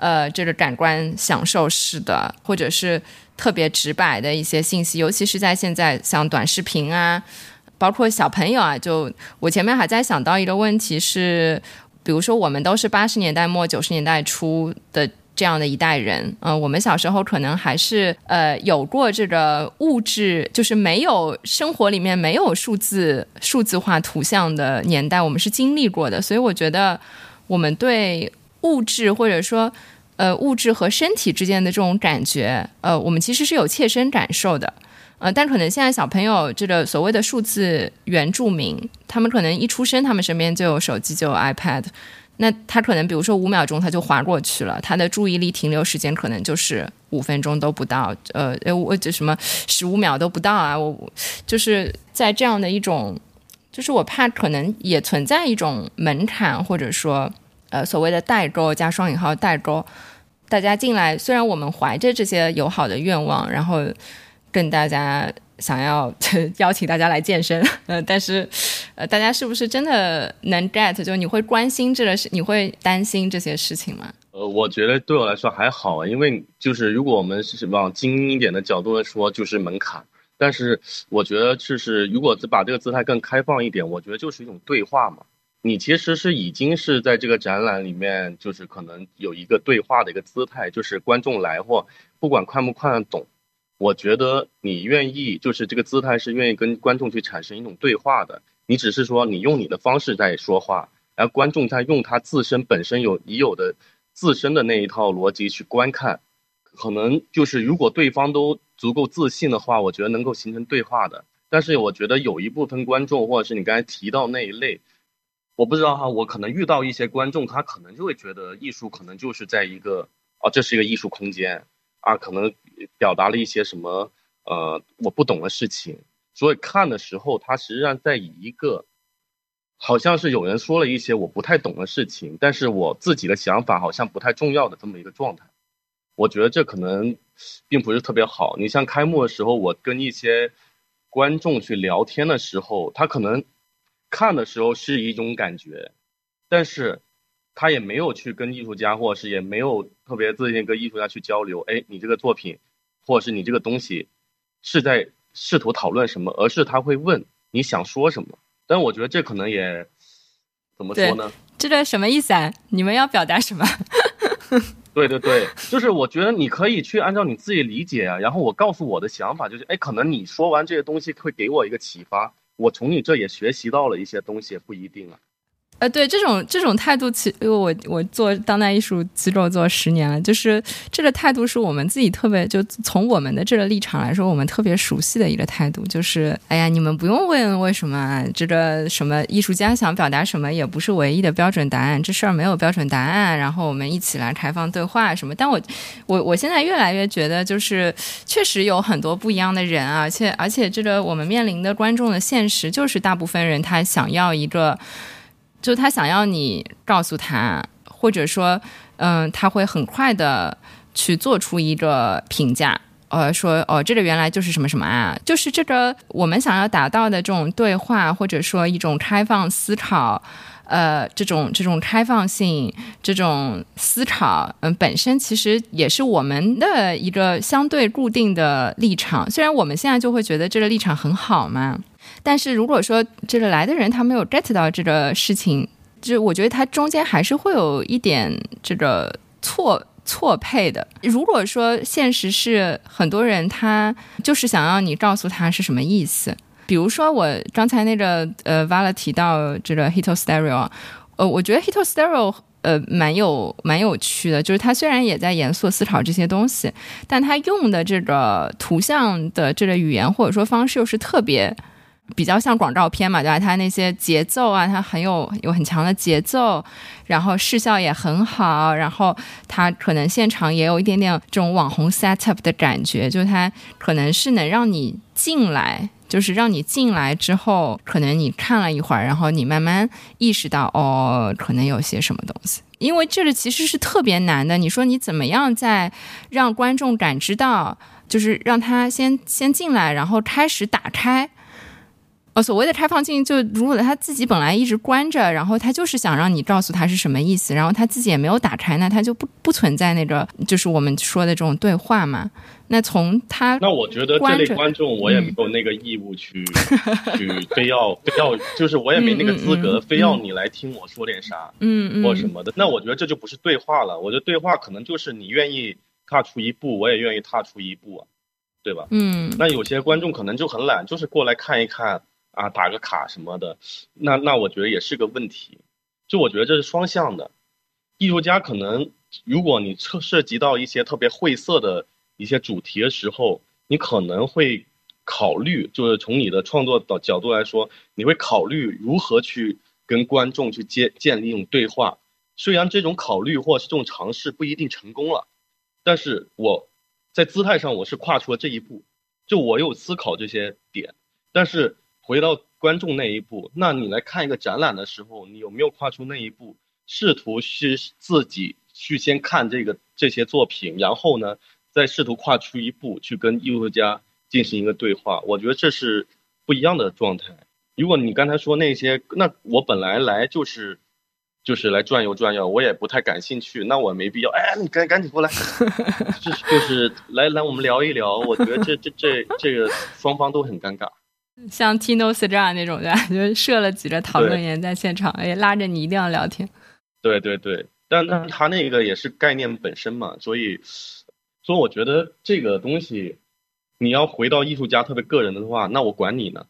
呃，这个感官享受式的，或者是特别直白的一些信息，尤其是在现在像短视频啊，包括小朋友啊，就我前面还在想到一个问题是，比如说我们都是八十年代末九十年代初的这样的一代人，嗯，我们小时候可能还是呃有过这个物质，就是没有生活里面没有数字数字化图像的年代，我们是经历过的，所以我觉得我们对。物质或者说，呃，物质和身体之间的这种感觉，呃，我们其实是有切身感受的，呃，但可能现在小朋友这个所谓的数字原住民，他们可能一出生，他们身边就有手机，就有 iPad，那他可能比如说五秒钟他就划过去了，他的注意力停留时间可能就是五分钟都不到，呃，我这什么十五秒都不到啊，我就是在这样的一种，就是我怕可能也存在一种门槛，或者说。呃，所谓的代沟加双引号代沟，大家进来，虽然我们怀着这些友好的愿望，然后跟大家想要 邀请大家来健身，呃，但是呃，大家是不是真的能 get？就你会关心这个事，你会担心这些事情吗？呃，我觉得对我来说还好，因为就是如果我们是往精英一点的角度来说，就是门槛。但是我觉得就是如果把这个姿态更开放一点，我觉得就是一种对话嘛。你其实是已经是在这个展览里面，就是可能有一个对话的一个姿态，就是观众来或不管看不看得懂，我觉得你愿意，就是这个姿态是愿意跟观众去产生一种对话的。你只是说你用你的方式在说话，而观众在用他自身本身有已有的自身的那一套逻辑去观看，可能就是如果对方都足够自信的话，我觉得能够形成对话的。但是我觉得有一部分观众，或者是你刚才提到那一类。我不知道哈，我可能遇到一些观众，他可能就会觉得艺术可能就是在一个啊，这是一个艺术空间啊，可能表达了一些什么呃我不懂的事情，所以看的时候，他实际上在以一个好像是有人说了一些我不太懂的事情，但是我自己的想法好像不太重要的这么一个状态。我觉得这可能并不是特别好。你像开幕的时候，我跟一些观众去聊天的时候，他可能。看的时候是一种感觉，但是他也没有去跟艺术家，或者是也没有特别自信跟艺术家去交流。哎，你这个作品，或者是你这个东西，是在试图讨论什么？而是他会问你想说什么。但我觉得这可能也怎么说呢？这个什么意思啊？你们要表达什么？对对对，就是我觉得你可以去按照你自己理解啊，然后我告诉我的想法就是，哎，可能你说完这些东西会给我一个启发，我从你这也学习到了一些东西，不一定啊。呃，对这种这种态度，其因为我我做当代艺术机构做十年了，就是这个态度是我们自己特别就从我们的这个立场来说，我们特别熟悉的一个态度，就是哎呀，你们不用问为什么，这个什么艺术家想表达什么也不是唯一的标准答案，这事儿没有标准答案，然后我们一起来开放对话什么。但我我我现在越来越觉得，就是确实有很多不一样的人啊，而且而且这个我们面临的观众的现实，就是大部分人他想要一个。就他想要你告诉他，或者说，嗯，他会很快的去做出一个评价，呃，说哦，这个原来就是什么什么啊，就是这个我们想要达到的这种对话，或者说一种开放思考，呃，这种这种开放性，这种思考，嗯，本身其实也是我们的一个相对固定的立场。虽然我们现在就会觉得这个立场很好嘛。但是如果说这个来的人他没有 get 到这个事情，就我觉得他中间还是会有一点这个错错配的。如果说现实是很多人他就是想要你告诉他是什么意思，比如说我刚才那个呃 Vala 提到这个 Hito Stereo，呃，我觉得 Hito Stereo 呃蛮有蛮有趣的，就是他虽然也在严肃思考这些东西，但他用的这个图像的这个语言或者说方式又是特别。比较像广告片嘛，对吧？它那些节奏啊，它很有有很强的节奏，然后视效也很好，然后它可能现场也有一点点这种网红 set up 的感觉，就它可能是能让你进来，就是让你进来之后，可能你看了一会儿，然后你慢慢意识到哦，可能有些什么东西。因为这个其实是特别难的。你说你怎么样在让观众感知到，就是让他先先进来，然后开始打开。所谓的开放性，就如果他自己本来一直关着，然后他就是想让你告诉他是什么意思，然后他自己也没有打开，那他就不不存在那个就是我们说的这种对话嘛。那从他那我觉得这类观众我也没有那个义务去去非要非要，就是我也没那个资格非要你来听我说点啥，嗯或什么的。那我觉得这就不是对话了。我觉得对话可能就是你愿意踏出一步，我也愿意踏出一步啊，对吧？嗯。那有些观众可能就很懒，就是过来看一看。啊，打个卡什么的，那那我觉得也是个问题。就我觉得这是双向的，艺术家可能，如果你涉涉及到一些特别晦涩的一些主题的时候，你可能会考虑，就是从你的创作的角度来说，你会考虑如何去跟观众去建建立一种对话。虽然这种考虑或是这种尝试不一定成功了，但是我在姿态上我是跨出了这一步，就我有思考这些点，但是。回到观众那一步，那你来看一个展览的时候，你有没有跨出那一步，试图去自己去先看这个这些作品，然后呢，再试图跨出一步去跟艺术家进行一个对话？我觉得这是不一样的状态。如果你刚才说那些，那我本来来就是就是来转悠转悠，我也不太感兴趣，那我没必要。哎，你赶赶紧过来，就是就是来来，我们聊一聊。我觉得这这这这个双方都很尴尬。像 Tino s t r a 那种的，就设了几个讨论员在现场，也拉着你一定要聊天。对对对，但但他那个也是概念本身嘛，所以，所以我觉得这个东西，你要回到艺术家特别个人的话，那我管你呢？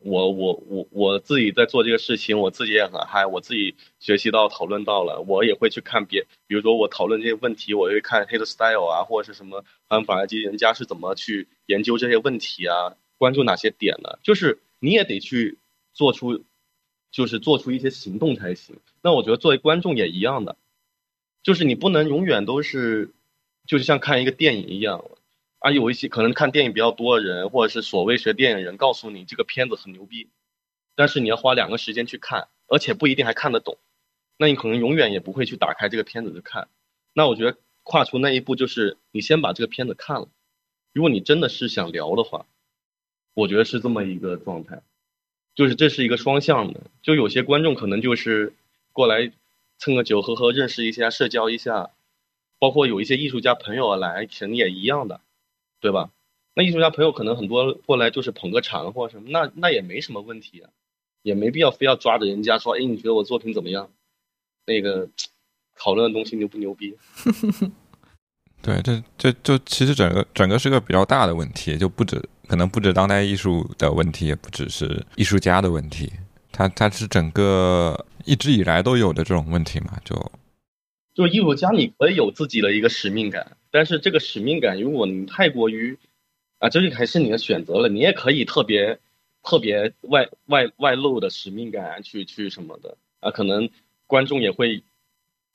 我我我我自己在做这个事情，我自己也很嗨，我自己学习到讨论到了，我也会去看别，比如说我讨论这些问题，我会看 Hit Style 啊，或者是什么反法基人家是怎么去研究这些问题啊。关注哪些点呢？就是你也得去做出，就是做出一些行动才行。那我觉得作为观众也一样的，就是你不能永远都是，就是像看一个电影一样啊。有一些可能看电影比较多的人，或者是所谓学电影人，告诉你这个片子很牛逼，但是你要花两个时间去看，而且不一定还看得懂，那你可能永远也不会去打开这个片子去看。那我觉得跨出那一步，就是你先把这个片子看了。如果你真的是想聊的话。我觉得是这么一个状态，就是这是一个双向的，就有些观众可能就是过来蹭个酒喝喝，认识一下，社交一下，包括有一些艺术家朋友来，肯定也一样的，对吧？那艺术家朋友可能很多过来就是捧个场或什么，那那也没什么问题啊，也没必要非要抓着人家说，哎，你觉得我作品怎么样？那个讨论的东西牛不牛逼？对，这这就其实整个整个是个比较大的问题，就不止可能不止当代艺术的问题，也不只是艺术家的问题，它它是整个一直以来都有的这种问题嘛，就就艺术家你可以有自己的一个使命感，但是这个使命感如果你太过于啊，这个还是你的选择了，你也可以特别特别外外外露的使命感去去什么的啊，可能观众也会。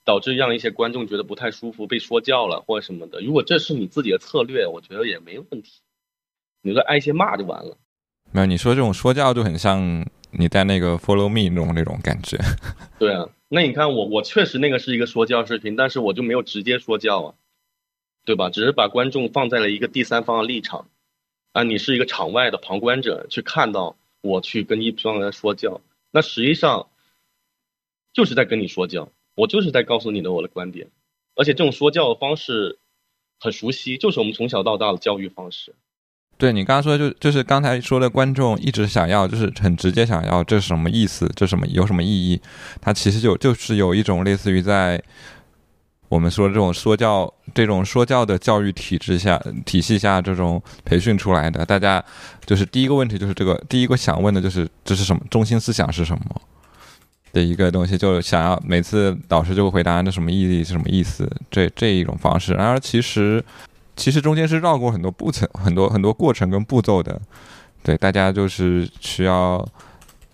导致让一些观众觉得不太舒服，被说教了或者什么的。如果这是你自己的策略，我觉得也没问题。你说挨些骂就完了。没有，你说这种说教就很像你在那个 Follow Me 那种那种感觉。对啊，那你看我，我确实那个是一个说教视频，但是我就没有直接说教啊，对吧？只是把观众放在了一个第三方的立场啊，你是一个场外的旁观者去看到我去跟一帮人说教，那实际上就是在跟你说教。我就是在告诉你的我的观点，而且这种说教的方式很熟悉，就是我们从小到大的教育方式。对你刚刚说，就就是刚才说的，观众一直想要，就是很直接想要，这是什么意思？这什么有什么意义？它其实就就是有一种类似于在我们说这种说教、这种说教的教育体制下、体系下这种培训出来的。大家就是第一个问题就是这个，第一个想问的就是这是什么？中心思想是什么？的一个东西，就想要每次导师就会回答那什么意义是什么意思，这这一种方式。然而其实其实中间是绕过很多步程、很多很多过程跟步骤的。对，大家就是需要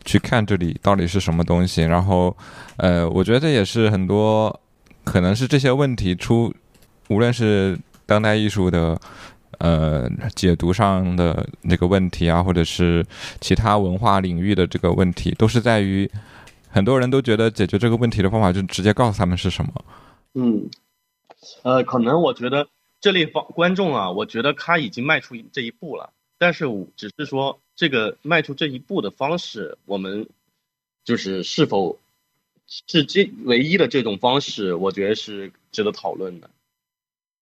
去看这里到底是什么东西。然后呃，我觉得这也是很多可能是这些问题出，无论是当代艺术的呃解读上的那个问题啊，或者是其他文化领域的这个问题，都是在于。很多人都觉得解决这个问题的方法就直接告诉他们是什么。嗯，呃，可能我觉得这类方观众啊，我觉得他已经迈出这一步了，但是只是说这个迈出这一步的方式，我们就是是否是这唯一的这种方式，我觉得是值得讨论的。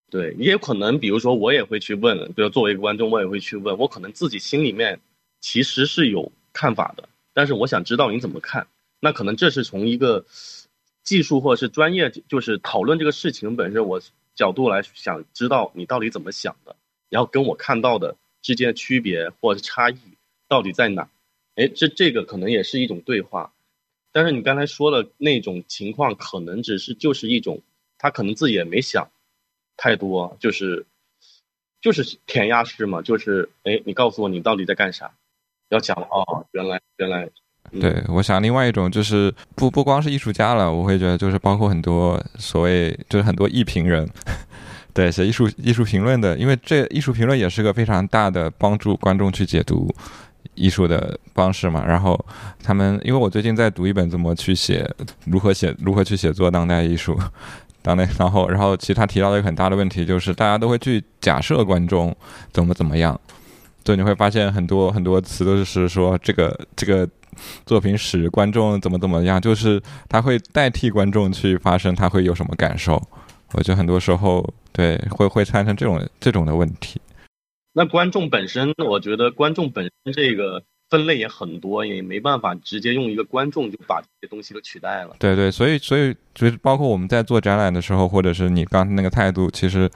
对，也有可能，比如说我也会去问，比如作为一个观众，我也会去问，我可能自己心里面其实是有看法的，但是我想知道你怎么看。那可能这是从一个技术或者是专业，就是讨论这个事情本身，我角度来想知道你到底怎么想的，然后跟我看到的之间的区别或者差异到底在哪？哎，这这个可能也是一种对话。但是你刚才说的那种情况，可能只是就是一种，他可能自己也没想太多，就是就是填鸭式嘛，就是哎，你告诉我你到底在干啥？要讲哦，原来原来。对，我想另外一种就是不不光是艺术家了，我会觉得就是包括很多所谓就是很多艺评人，对写艺术艺术评论的，因为这艺术评论也是个非常大的帮助观众去解读艺术的方式嘛。然后他们，因为我最近在读一本怎么去写如何写如何去写作当代艺术，当代，然后然后其他提到了一个很大的问题，就是大家都会去假设观众怎么怎么样，所以你会发现很多很多词都是说这个这个。作品使观众怎么怎么样，就是他会代替观众去发声，他会有什么感受？我觉得很多时候对会会产生这种这种的问题。那观众本身，我觉得观众本身这个分类也很多，也没办法直接用一个观众就把这些东西都取代了。对对，所以所以就是包括我们在做展览的时候，或者是你刚才那个态度，其实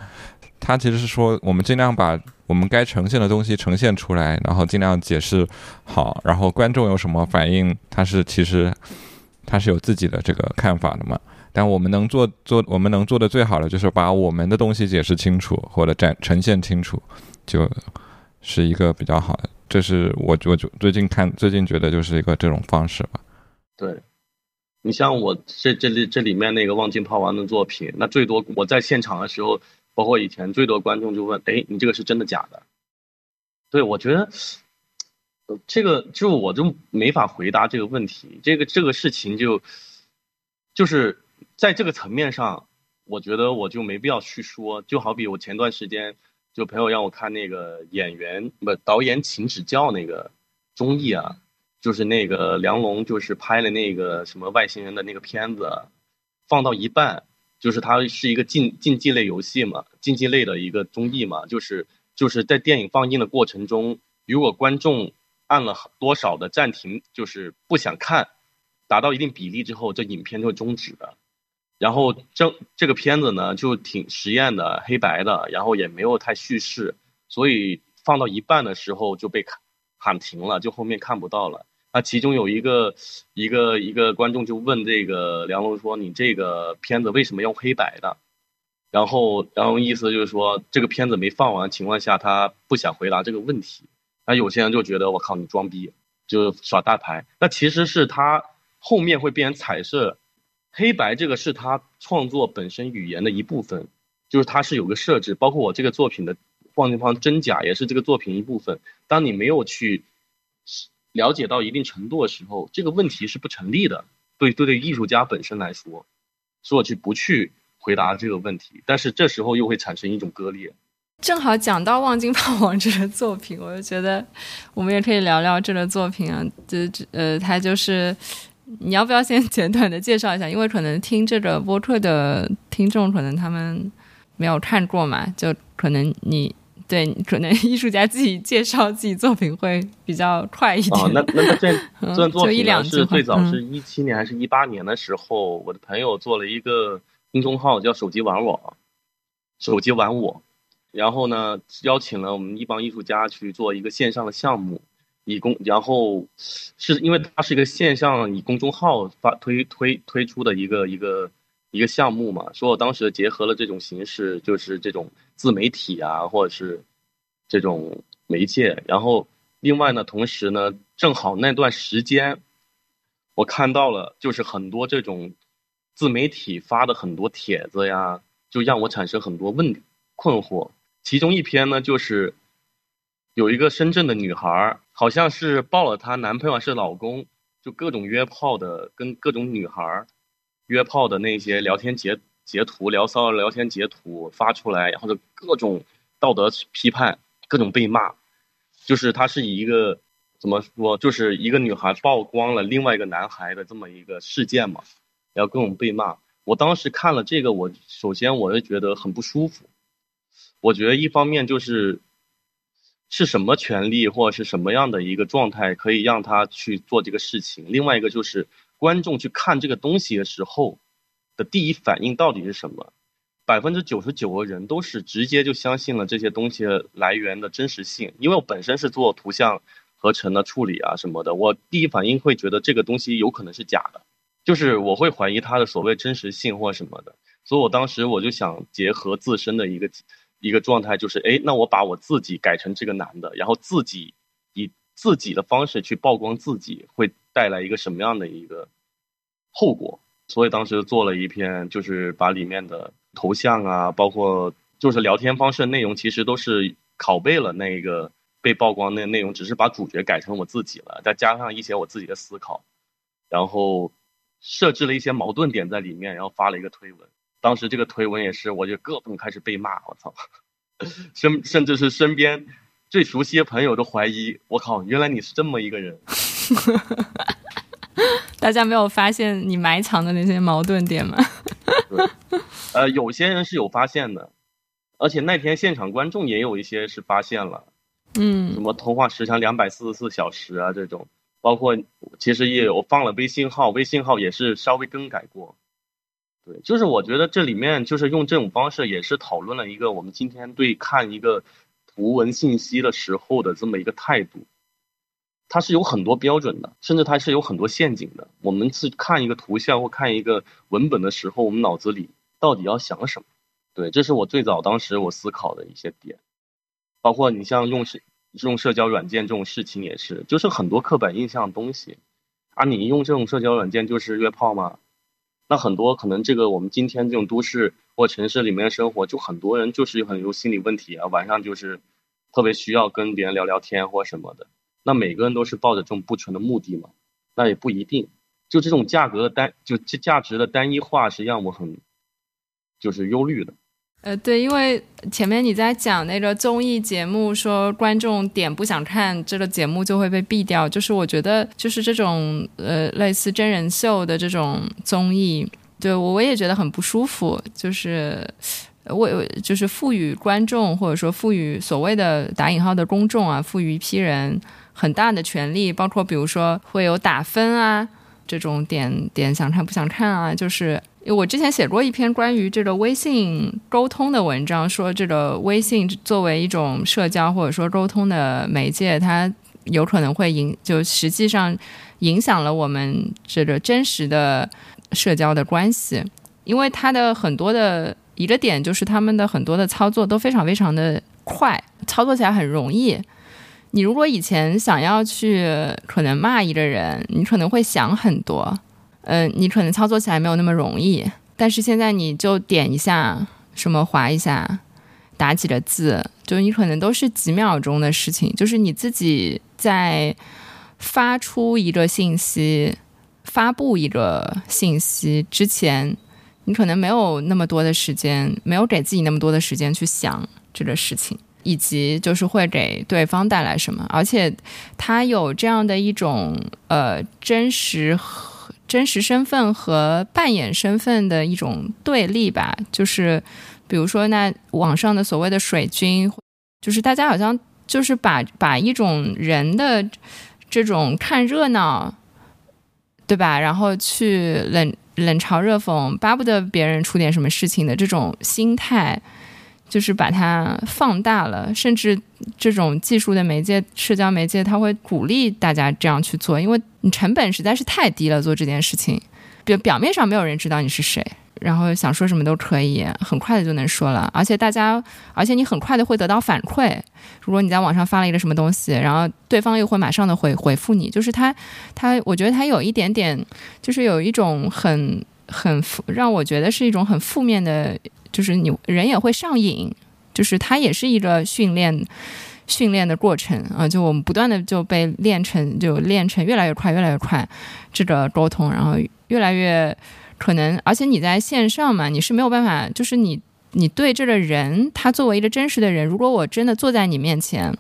他其实是说我们尽量把。我们该呈现的东西呈现出来，然后尽量解释好，然后观众有什么反应，他是其实他是有自己的这个看法的嘛。但我们能做做，我们能做的最好的就是把我们的东西解释清楚或者展呈现清楚，就是一个比较好的。这是我我就最近看最近觉得就是一个这种方式吧。对，你像我这这里这里面那个望京炮王的作品，那最多我在现场的时候。包括以前最多观众就问：“哎，你这个是真的假的？”对我觉得，这个就我就没法回答这个问题。这个这个事情就就是在这个层面上，我觉得我就没必要去说。就好比我前段时间就朋友让我看那个演员不导演请指教那个综艺啊，就是那个梁龙就是拍了那个什么外星人的那个片子，放到一半。就是它是一个竞竞技类游戏嘛，竞技类的一个综艺嘛，就是就是在电影放映的过程中，如果观众按了多少的暂停，就是不想看，达到一定比例之后，这影片就终止的。然后这这个片子呢就挺实验的，黑白的，然后也没有太叙事，所以放到一半的时候就被喊喊停了，就后面看不到了。那其中有一个一个一个观众就问这个梁龙说：“你这个片子为什么用黑白的？”然后然后意思就是说这个片子没放完情况下，他不想回答这个问题。那有些人就觉得我靠你装逼，就耍大牌。那其实是他后面会变成彩色，黑白这个是他创作本身语言的一部分，就是它是有个设置，包括我这个作品的放地方真假也是这个作品一部分。当你没有去。了解到一定程度的时候，这个问题是不成立的。对对对，艺术家本身来说，说去不去回答这个问题，但是这时候又会产生一种割裂。正好讲到《望京炮王》这个作品，我就觉得我们也可以聊聊这个作品啊。这这呃，它就是你要不要先简短的介绍一下？因为可能听这个播客的听众可能他们没有看过嘛，就可能你。对，可能艺术家自己介绍自己作品会比较快一点。哦，那那这 这段作品是最早是一七年还是一八年的时候，我的朋友做了一个公众号叫“手机玩我”，手机玩我，然后呢邀请了我们一帮艺术家去做一个线上的项目，以公然后是因为它是一个线上以公众号发推推推出的一个一个。一个项目嘛，所以我当时结合了这种形式，就是这种自媒体啊，或者是这种媒介。然后另外呢，同时呢，正好那段时间，我看到了，就是很多这种自媒体发的很多帖子呀，就让我产生很多问困惑。其中一篇呢，就是有一个深圳的女孩，好像是抱了她男朋友还是老公，就各种约炮的，跟各种女孩。约炮的那些聊天截截图、聊骚聊天截图发出来，然后就各种道德批判、各种被骂，就是他是以一个怎么说，就是一个女孩曝光了另外一个男孩的这么一个事件嘛，然后各种被骂。我当时看了这个，我首先我就觉得很不舒服。我觉得一方面就是是什么权利或者是什么样的一个状态可以让他去做这个事情，另外一个就是。观众去看这个东西的时候，第一反应到底是什么？百分之九十九的人都是直接就相信了这些东西来源的真实性。因为我本身是做图像合成的处理啊什么的，我第一反应会觉得这个东西有可能是假的，就是我会怀疑它的所谓真实性或什么的。所以我当时我就想结合自身的一个一个状态，就是哎，那我把我自己改成这个男的，然后自己以自己的方式去曝光自己，会。带来一个什么样的一个后果？所以当时做了一篇，就是把里面的头像啊，包括就是聊天方式内容，其实都是拷贝了那个被曝光的内容，只是把主角改成我自己了，再加上一些我自己的思考，然后设置了一些矛盾点在里面，然后发了一个推文。当时这个推文也是，我就各种开始被骂，我操，甚甚至是身边最熟悉的朋友都怀疑，我靠，原来你是这么一个人。大家没有发现你埋藏的那些矛盾点吗？呃，有些人是有发现的，而且那天现场观众也有一些是发现了，嗯，什么通话时长两百四十四小时啊这种，包括其实也有放了微信号，微信号也是稍微更改过。对，就是我觉得这里面就是用这种方式也是讨论了一个我们今天对看一个图文信息的时候的这么一个态度。它是有很多标准的，甚至它是有很多陷阱的。我们是看一个图像或看一个文本的时候，我们脑子里到底要想什么？对，这是我最早当时我思考的一些点。包括你像用社用社交软件这种事情也是，就是很多刻板印象的东西。啊，你用这种社交软件就是约炮吗？那很多可能这个我们今天这种都市或城市里面的生活，就很多人就是有很多心理问题啊，晚上就是特别需要跟别人聊聊天或什么的。那每个人都是抱着这种不纯的目的嘛？那也不一定。就这种价格的单，就这价值的单一化，是让我很就是忧虑的。呃，对，因为前面你在讲那个综艺节目，说观众点不想看这个节目就会被毙掉。就是我觉得，就是这种呃类似真人秀的这种综艺，对我我也觉得很不舒服。就是为就是赋予观众或者说赋予所谓的打引号的公众啊，赋予一批人。很大的权利，包括比如说会有打分啊，这种点点想看不想看啊，就是我之前写过一篇关于这个微信沟通的文章，说这个微信作为一种社交或者说沟通的媒介，它有可能会影，就实际上影响了我们这个真实的社交的关系，因为它的很多的一个点就是他们的很多的操作都非常非常的快，操作起来很容易。你如果以前想要去可能骂一个人，你可能会想很多。嗯，你可能操作起来没有那么容易，但是现在你就点一下，什么划一下，打几个字，就你可能都是几秒钟的事情。就是你自己在发出一个信息、发布一个信息之前，你可能没有那么多的时间，没有给自己那么多的时间去想这个事情，以及就是会给对方带来什么。而且，他有这样的一种呃真实。真实身份和扮演身份的一种对立吧，就是比如说那网上的所谓的水军，就是大家好像就是把把一种人的这种看热闹，对吧？然后去冷冷嘲热讽，巴不得别人出点什么事情的这种心态。就是把它放大了，甚至这种技术的媒介、社交媒介，它会鼓励大家这样去做，因为你成本实在是太低了，做这件事情。表表面上没有人知道你是谁，然后想说什么都可以，很快的就能说了。而且大家，而且你很快的会得到反馈。如果你在网上发了一个什么东西，然后对方又会马上的回回复你，就是他，他，我觉得他有一点点，就是有一种很很，让我觉得是一种很负面的。就是你人也会上瘾，就是它也是一个训练训练的过程啊。就我们不断的就被练成，就练成越来越快，越来越快这个沟通，然后越来越可能。而且你在线上嘛，你是没有办法，就是你你对这个人，他作为一个真实的人，如果我真的坐在你面前，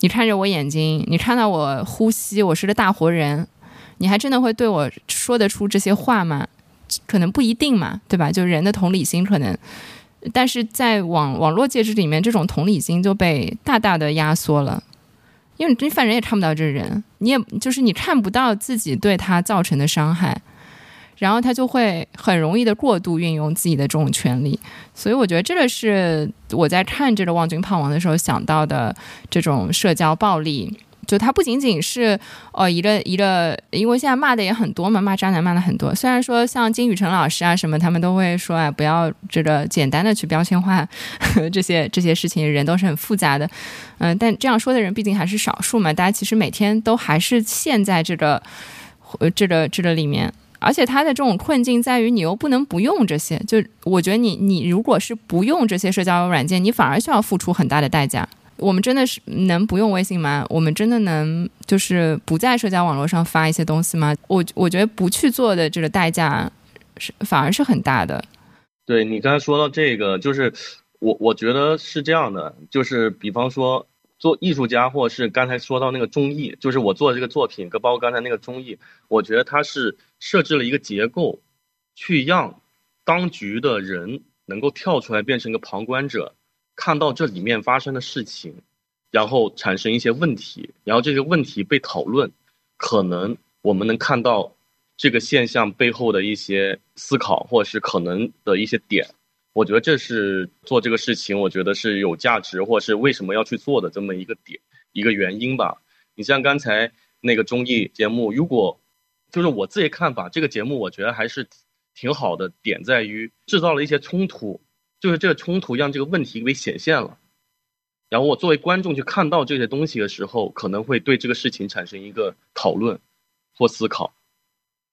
你看着我眼睛，你看到我呼吸，我是个大活人，你还真的会对我说得出这些话吗？可能不一定嘛，对吧？就人的同理心可能，但是在网网络介质里面，这种同理心就被大大的压缩了，因为你反正也看不到这人，你也就是你看不到自己对他造成的伤害，然后他就会很容易的过度运用自己的这种权利，所以我觉得这个是我在看这个《望君胖王》的时候想到的这种社交暴力。就他不仅仅是哦一个一个，因为现在骂的也很多嘛，骂渣男骂的很多。虽然说像金宇澄老师啊什么，他们都会说啊，不要这个简单的去标签化 这些这些事情，人都是很复杂的。嗯，但这样说的人毕竟还是少数嘛。大家其实每天都还是陷在这个呃这个这个里面，而且他的这种困境在于，你又不能不用这些。就我觉得你你如果是不用这些社交软件，你反而需要付出很大的代价。我们真的是能不用微信吗？我们真的能就是不在社交网络上发一些东西吗？我我觉得不去做的这个代价是反而是很大的。对你刚才说到这个，就是我我觉得是这样的，就是比方说做艺术家，或者是刚才说到那个综艺，就是我做的这个作品，跟包括刚才那个综艺，我觉得它是设置了一个结构，去让当局的人能够跳出来变成一个旁观者。看到这里面发生的事情，然后产生一些问题，然后这些问题被讨论，可能我们能看到这个现象背后的一些思考，或者是可能的一些点。我觉得这是做这个事情，我觉得是有价值，或者是为什么要去做的这么一个点，一个原因吧。你像刚才那个综艺节目，如果就是我自己看法，这个节目我觉得还是挺好的，点在于制造了一些冲突。就是这个冲突让这个问题给显现了，然后我作为观众去看到这些东西的时候，可能会对这个事情产生一个讨论或思考。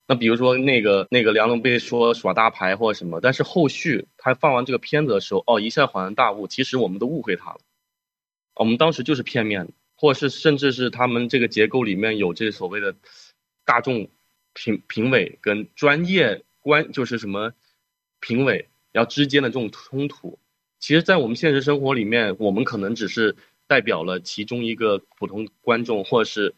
那比如说那个那个梁龙被说耍大牌或者什么，但是后续他放完这个片子的时候，哦，一下恍然大悟，其实我们都误会他了，我们当时就是片面的，或是甚至是他们这个结构里面有这所谓的大众评评委跟专业观，就是什么评委。然后之间的这种冲突，其实，在我们现实生活里面，我们可能只是代表了其中一个普通观众，或者是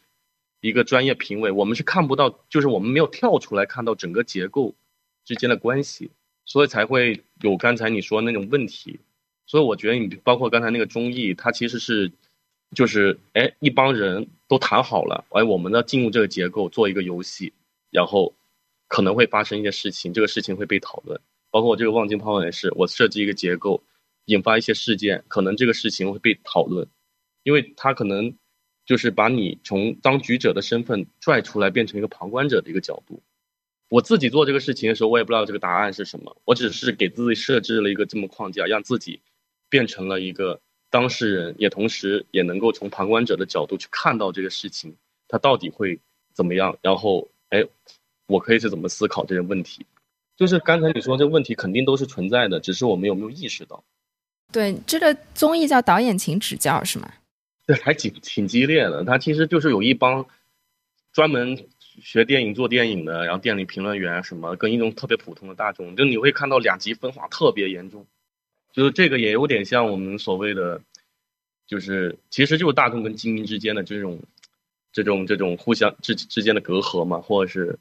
一个专业评委，我们是看不到，就是我们没有跳出来看到整个结构之间的关系，所以才会有刚才你说那种问题。所以我觉得，你包括刚才那个综艺，它其实是，就是哎，一帮人都谈好了，哎，我们要进入这个结构，做一个游戏，然后可能会发生一些事情，这个事情会被讨论。包括我这个望京泡泡也是，我设计一个结构，引发一些事件，可能这个事情会被讨论，因为它可能就是把你从当局者的身份拽出来，变成一个旁观者的一个角度。我自己做这个事情的时候，我也不知道这个答案是什么，我只是给自己设置了一个这么框架，让自己变成了一个当事人，也同时也能够从旁观者的角度去看到这个事情，它到底会怎么样，然后，哎，我可以是怎么思考这些问题？就是刚才你说这个问题肯定都是存在的，只是我们有没有意识到？对，这个综艺叫《导演请指教》是吗？对，还挺挺激烈的。他其实就是有一帮专门。学电影做电影的，然后电影评论员什么，跟一种特别普通的大众，就你会看到两极分化特别严重，就是这个也有点像我们所谓的，就是其实就是大众跟精英之间的这种，这种这种互相之之间的隔阂嘛，或者是，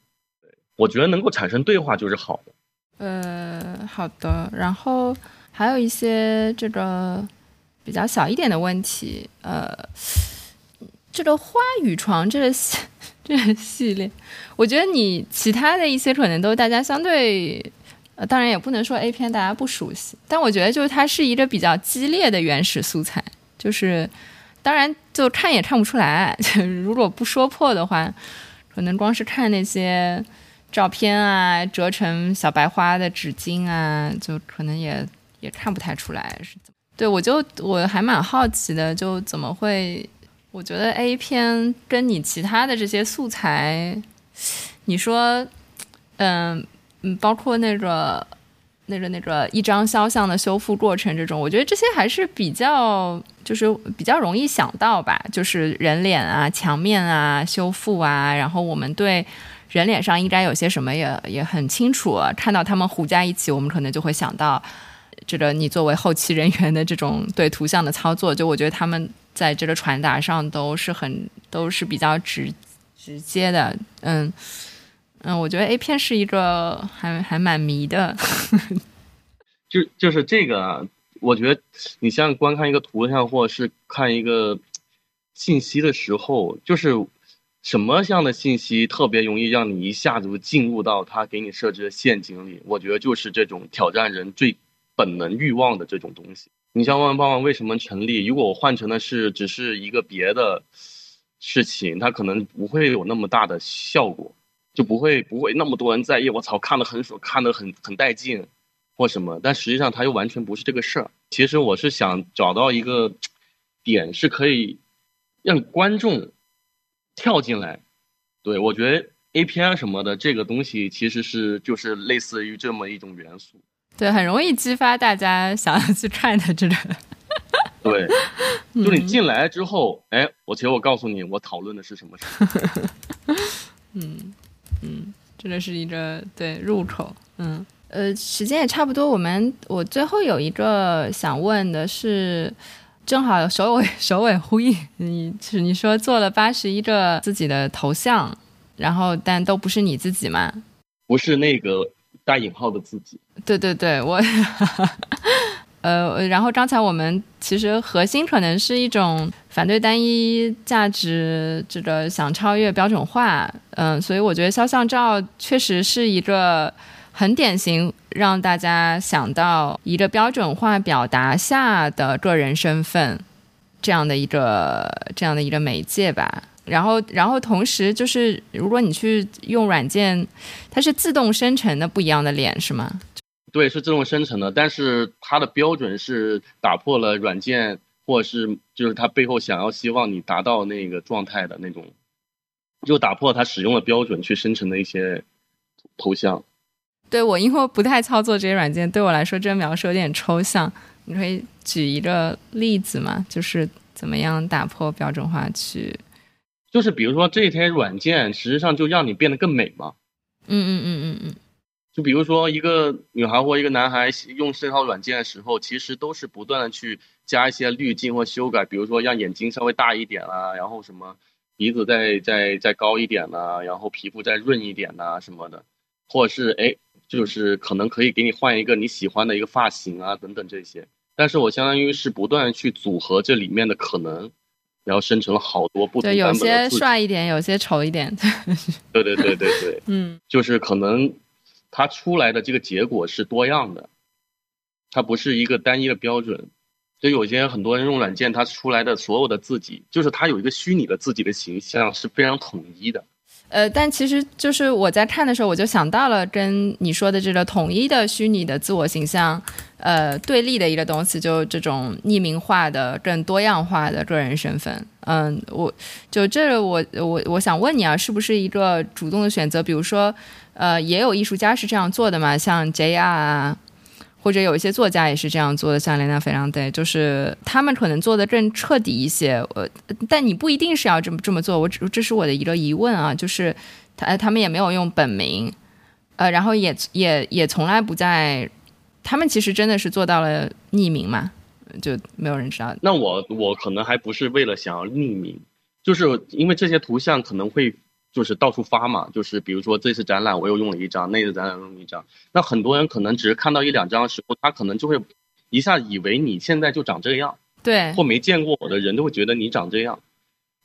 我觉得能够产生对话就是好的。呃，好的，然后还有一些这个比较小一点的问题，呃，这个花语床这个系。这个系列，我觉得你其他的一些可能都大家相对，呃，当然也不能说 A 片大家不熟悉，但我觉得就是它是一个比较激烈的原始素材，就是当然就看也看不出来，如果不说破的话，可能光是看那些照片啊，折成小白花的纸巾啊，就可能也也看不太出来是怎么。对我就我还蛮好奇的，就怎么会。我觉得 A 片跟你其他的这些素材，你说，嗯嗯，包括那个、那个、那个一张肖像的修复过程这种，我觉得这些还是比较，就是比较容易想到吧，就是人脸啊、墙面啊、修复啊，然后我们对人脸上应该有些什么也也很清楚，看到他们糊在一起，我们可能就会想到，这个你作为后期人员的这种对图像的操作，就我觉得他们。在这个传达上都是很都是比较直直接的，嗯嗯，我觉得 A 片是一个还还蛮迷的，就就是这个，我觉得你像观看一个图像或者是看一个信息的时候，就是什么样的信息特别容易让你一下子进入到他给你设置的陷阱里？我觉得就是这种挑战人最本能欲望的这种东西。你像万万帮为什么成立？如果我换成的是只是一个别的事情，它可能不会有那么大的效果，就不会不会那么多人在意。我操，看得很爽，看得很很带劲，或什么。但实际上，它又完全不是这个事儿。其实我是想找到一个点，是可以让观众跳进来。对我觉得 A P I 什么的这个东西，其实是就是类似于这么一种元素。对，很容易激发大家想要去 看的这个。对，就你进来之后，哎，我其实我告诉你，我讨论的是什么事。嗯嗯，真的是一个对入口。嗯呃，时间也差不多，我们我最后有一个想问的是，正好首尾首尾呼应，你是你说做了八十一个自己的头像，然后但都不是你自己吗？不是那个。带引号的自己，对对对，我，呃，然后刚才我们其实核心可能是一种反对单一价值，这个想超越标准化，嗯，所以我觉得肖像照确实是一个很典型让大家想到一个标准化表达下的个人身份这样的一个这样的一个媒介吧。然后，然后同时就是，如果你去用软件，它是自动生成的不一样的脸，是吗？对，是自动生成的，但是它的标准是打破了软件，或是就是它背后想要希望你达到那个状态的那种，就打破它使用的标准去生成的一些头像。对我，因为不太操作这些软件，对我来说这个描述有点抽象。你可以举一个例子吗？就是怎么样打破标准化去？就是比如说这些软件，实际上就让你变得更美嘛。嗯嗯嗯嗯嗯。就比如说一个女孩或一个男孩用这套软件的时候，其实都是不断的去加一些滤镜或修改，比如说让眼睛稍微大一点啦，然后什么鼻子再再再高一点啦，然后皮肤再润一点呐什么的，或者是哎，就是可能可以给你换一个你喜欢的一个发型啊等等这些。但是我相当于是不断去组合这里面的可能。然后生成了好多不同对，有些。帅一点，有些丑一点。对对对对对，嗯 就是可能它出来的这个结果是多样的，它不是一个单一的标准。就有些很多人用软件，它出来的所有的自己，就是它有一个虚拟的自己的形象是非常统一的。呃，但其实就是我在看的时候，我就想到了跟你说的这个统一的虚拟的自我形象，呃，对立的一个东西，就这种匿名化的、更多样化的个人身份。嗯，我就这我我我想问你啊，是不是一个主动的选择？比如说，呃，也有艺术家是这样做的嘛，像 JR 啊。或者有一些作家也是这样做的，像雷娜·费朗德，就是他们可能做的更彻底一些。呃，但你不一定是要这么这么做。我只这是我的一个疑问啊，就是他他们也没有用本名，呃，然后也也也从来不在，他们其实真的是做到了匿名嘛，就没有人知道。那我我可能还不是为了想要匿名，就是因为这些图像可能会就是到处发嘛，就是比如说这次展览我又用了一张，那次展览用了一张，那很多人可能只是看到一两张的时候，他可能就会一下以为你现在就长这样，对，或没见过我的人都会觉得你长这样，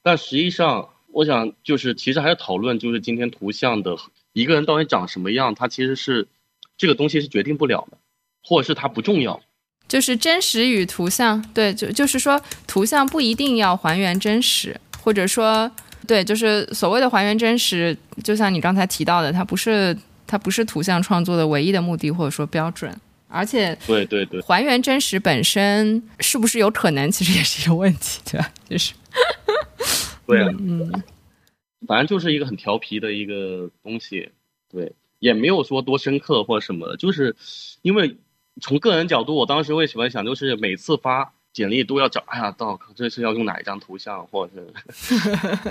但实际上我想就是其实还是讨论就是今天图像的一个人到底长什么样，他其实是这个东西是决定不了的，或者是它不重要。就是真实与图像，对，就就是说图像不一定要还原真实，或者说，对，就是所谓的还原真实，就像你刚才提到的，它不是它不是图像创作的唯一的目的或者说标准，而且对对对。还原真实本身是不是有可能，其实也是一个问题，对吧？就是，对啊，嗯，反正就是一个很调皮的一个东西，对，也没有说多深刻或者什么的，就是因为从个人角度，我当时为什么想，就是每次发简历都要找，哎呀，到这是要用哪一张图像，或者是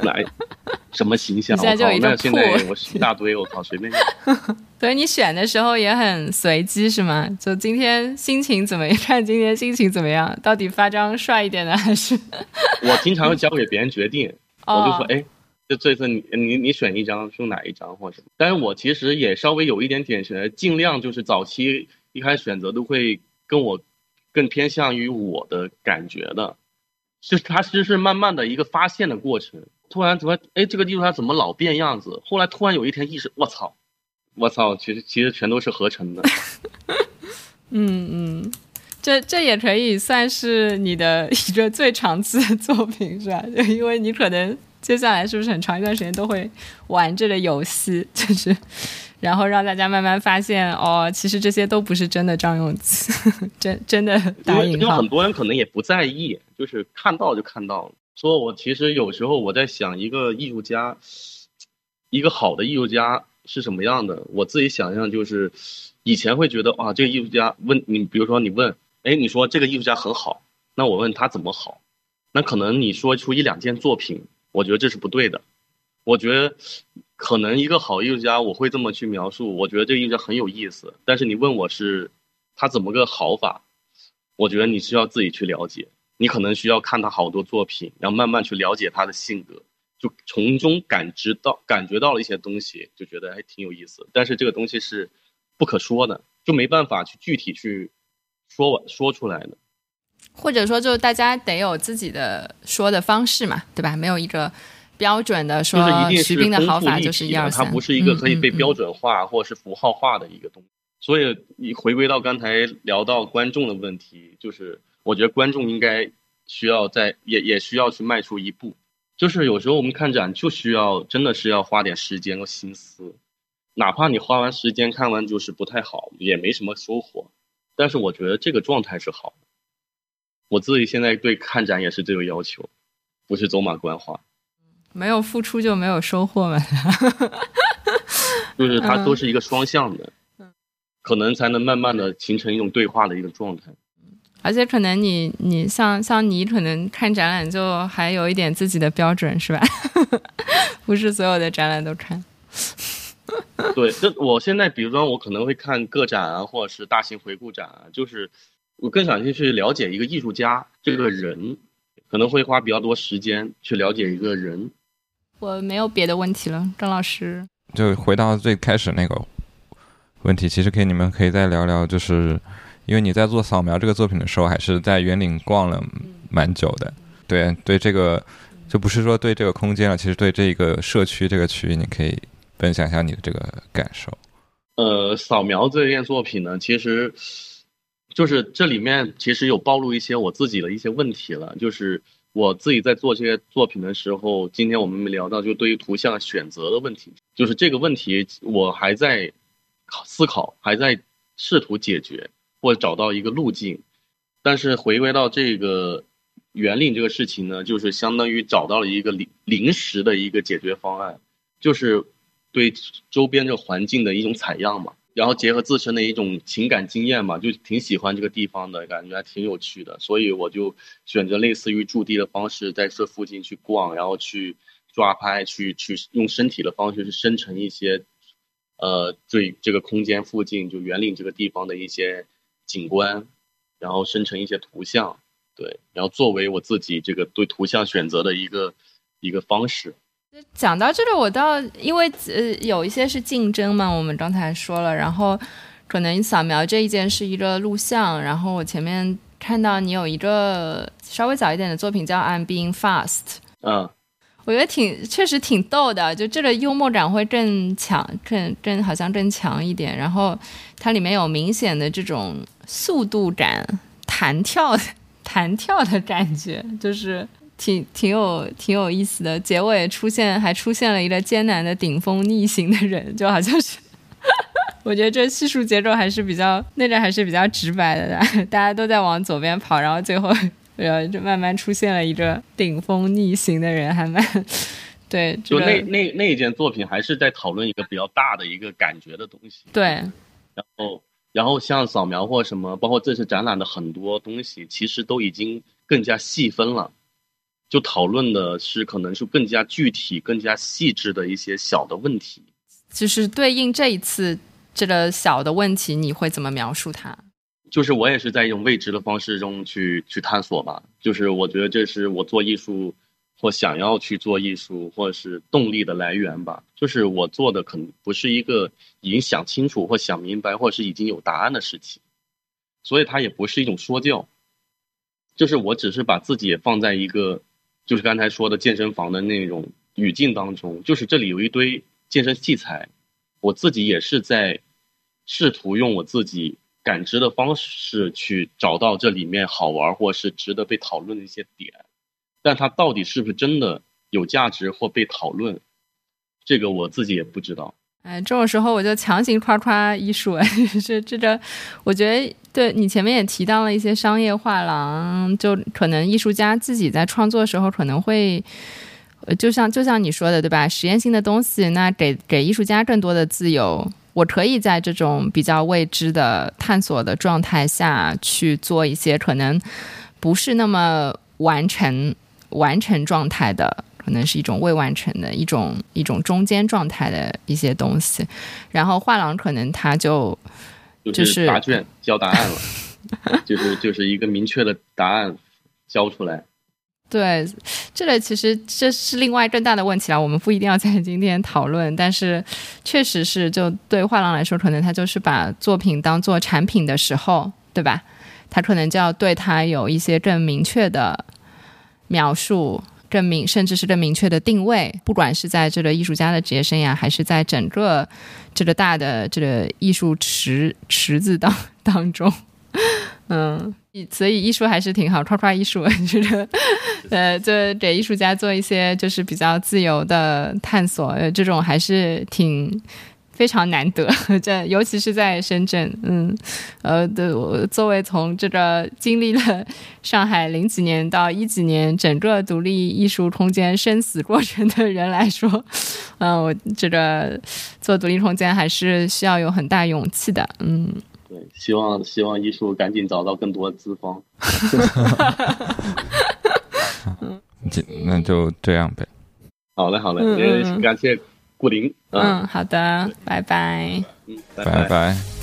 哪一什么形象，你现在就有一个我靠那现在我一大堆，我靠，随便用。所以你选的时候也很随机，是吗？就今天心情怎么样？看今天心情怎么样？到底发张帅一点的还是？我经常会交给别人决定，哦我就说，哎，就这次你你你选一张，用哪一张或者什么？但是我其实也稍微有一点点选，尽量就是早期一开始选择都会跟我更偏向于我的感觉的，就是它其实是慢慢的一个发现的过程。突然怎么，哎，这个地方它怎么老变样子？后来突然有一天意识，我操，我操，其实其实全都是合成的。嗯嗯，这这也可以算是你的一个最长期的作品，是吧？就因为你可能接下来是不是很长一段时间都会玩这个游戏，就是然后让大家慢慢发现，哦，其实这些都不是真的张永琪，真真的因打引号为因为很。多人可能也不在意，就是看到就看到了。说我其实有时候我在想，一个艺术家，一个好的艺术家是什么样的？我自己想象就是，以前会觉得啊，这个艺术家问你，比如说你问，哎，你说这个艺术家很好，那我问他怎么好，那可能你说出一两件作品，我觉得这是不对的。我觉得可能一个好艺术家，我会这么去描述，我觉得这个艺术家很有意思。但是你问我是他怎么个好法，我觉得你需要自己去了解，你可能需要看他好多作品，然后慢慢去了解他的性格，就从中感知到、感觉到了一些东西，就觉得还挺有意思。但是这个东西是不可说的，就没办法去具体去说完说出来的。或者说，就是大家得有自己的说的方式嘛，对吧？没有一个标准的说就是一定徐冰的好法就是一二三，它不是一个可以被标准化或者是符号化的一个东西。所以你回归到刚才聊到观众的问题，就是我觉得观众应该需要在也也需要去迈出一步。就是有时候我们看展就需要真的是要花点时间和心思，哪怕你花完时间看完就是不太好，也没什么收获，但是我觉得这个状态是好的。我自己现在对看展也是这个要求，不是走马观花。没有付出就没有收获嘛。就是它嗯都是一个双向的，可能才能慢慢的形成一种对话的一个状态。而且可能你你像像你可能看展览就还有一点自己的标准是吧？不是所有的展览都看。对，这我现在比如说我可能会看个展啊，或者是大型回顾展啊，就是我更想去去了解一个艺术家这个人，可能会花比较多时间去了解一个人。我没有别的问题了，张老师。就回到最开始那个问题，其实可以你们可以再聊聊，就是因为你在做扫描这个作品的时候，还是在园林逛了蛮久的。对对这个，就不是说对这个空间了，其实对这个社区这个区域，你可以分享一下你的这个感受。呃，扫描这件作品呢，其实就是这里面其实有暴露一些我自己的一些问题了。就是我自己在做这些作品的时候，今天我们没聊到，就对于图像选择的问题，就是这个问题我还在思考，还在试图解决或找到一个路径。但是回归到这个园林这个事情呢，就是相当于找到了一个临临时的一个解决方案，就是对周边这个环境的一种采样嘛，然后结合自身的一种情感经验嘛，就挺喜欢这个地方的感觉，还挺有趣的，所以我就选择类似于驻地的方式，在这附近去逛，然后去抓拍，去去用身体的方式去生成一些，呃，对这个空间附近就园林这个地方的一些景观。然后生成一些图像，对，然后作为我自己这个对图像选择的一个一个方式。讲到这里，我倒因为呃有一些是竞争嘛，我们刚才说了，然后可能扫描这一件是一个录像，然后我前面看到你有一个稍微早一点的作品叫《I'm Being Fast》，嗯。我觉得挺确实挺逗的，就这个幽默感会更强，更更好像更强一点。然后它里面有明显的这种速度感、弹跳、弹跳的感觉，就是挺挺有挺有意思的。结尾出现还出现了一个艰难的顶峰逆行的人，就好像是，我觉得这叙述节奏还是比较那个还是比较直白的，大家都在往左边跑，然后最后。然后就慢慢出现了一个顶峰逆行的人，还蛮 对。就那那那一件作品，还是在讨论一个比较大的一个感觉的东西。对。然后，然后像扫描或什么，包括这次展览的很多东西，其实都已经更加细分了。就讨论的是，可能是更加具体、更加细致的一些小的问题。就是对应这一次这个小的问题，你会怎么描述它？就是我也是在一种未知的方式中去去探索吧。就是我觉得这是我做艺术，或想要去做艺术，或者是动力的来源吧。就是我做的可能不是一个已经想清楚或想明白，或者是已经有答案的事情，所以它也不是一种说教。就是我只是把自己也放在一个，就是刚才说的健身房的那种语境当中。就是这里有一堆健身器材，我自己也是在试图用我自己。感知的方式去找到这里面好玩或是值得被讨论的一些点，但它到底是不是真的有价值或被讨论，这个我自己也不知道。哎，这种时候我就强行夸夸艺术，这这个，我觉得对你前面也提到了一些商业画廊，就可能艺术家自己在创作的时候可能会，就像就像你说的对吧？实验性的东西，那给给艺术家更多的自由。我可以在这种比较未知的探索的状态下去做一些可能不是那么完成完成状态的，可能是一种未完成的一种一种中间状态的一些东西。然后画廊可能他就就是答卷交答案了，就是就是一个明确的答案交出来。对，这个其实这是另外更大的问题了，我们不一定要在今天讨论。但是，确实是就对画廊来说，可能他就是把作品当做产品的时候，对吧？他可能就要对他有一些更明确的描述，更明甚至是更明确的定位。不管是在这个艺术家的职业生涯，还是在整个这个大的这个艺术池池子当 当中。嗯，所以艺术还是挺好，夸夸艺术，我觉得，呃，就给艺术家做一些就是比较自由的探索，这种还是挺非常难得，这尤其是在深圳，嗯，呃，对我作为从这个经历了上海零几年到一几年整个独立艺术空间生死过程的人来说，嗯，我这个做独立空间还是需要有很大勇气的，嗯。对，希望希望艺术赶紧找到更多的资方。这那就这样呗。好嘞，好嘞，也感谢顾林。嗯，好的，拜拜。嗯，拜拜。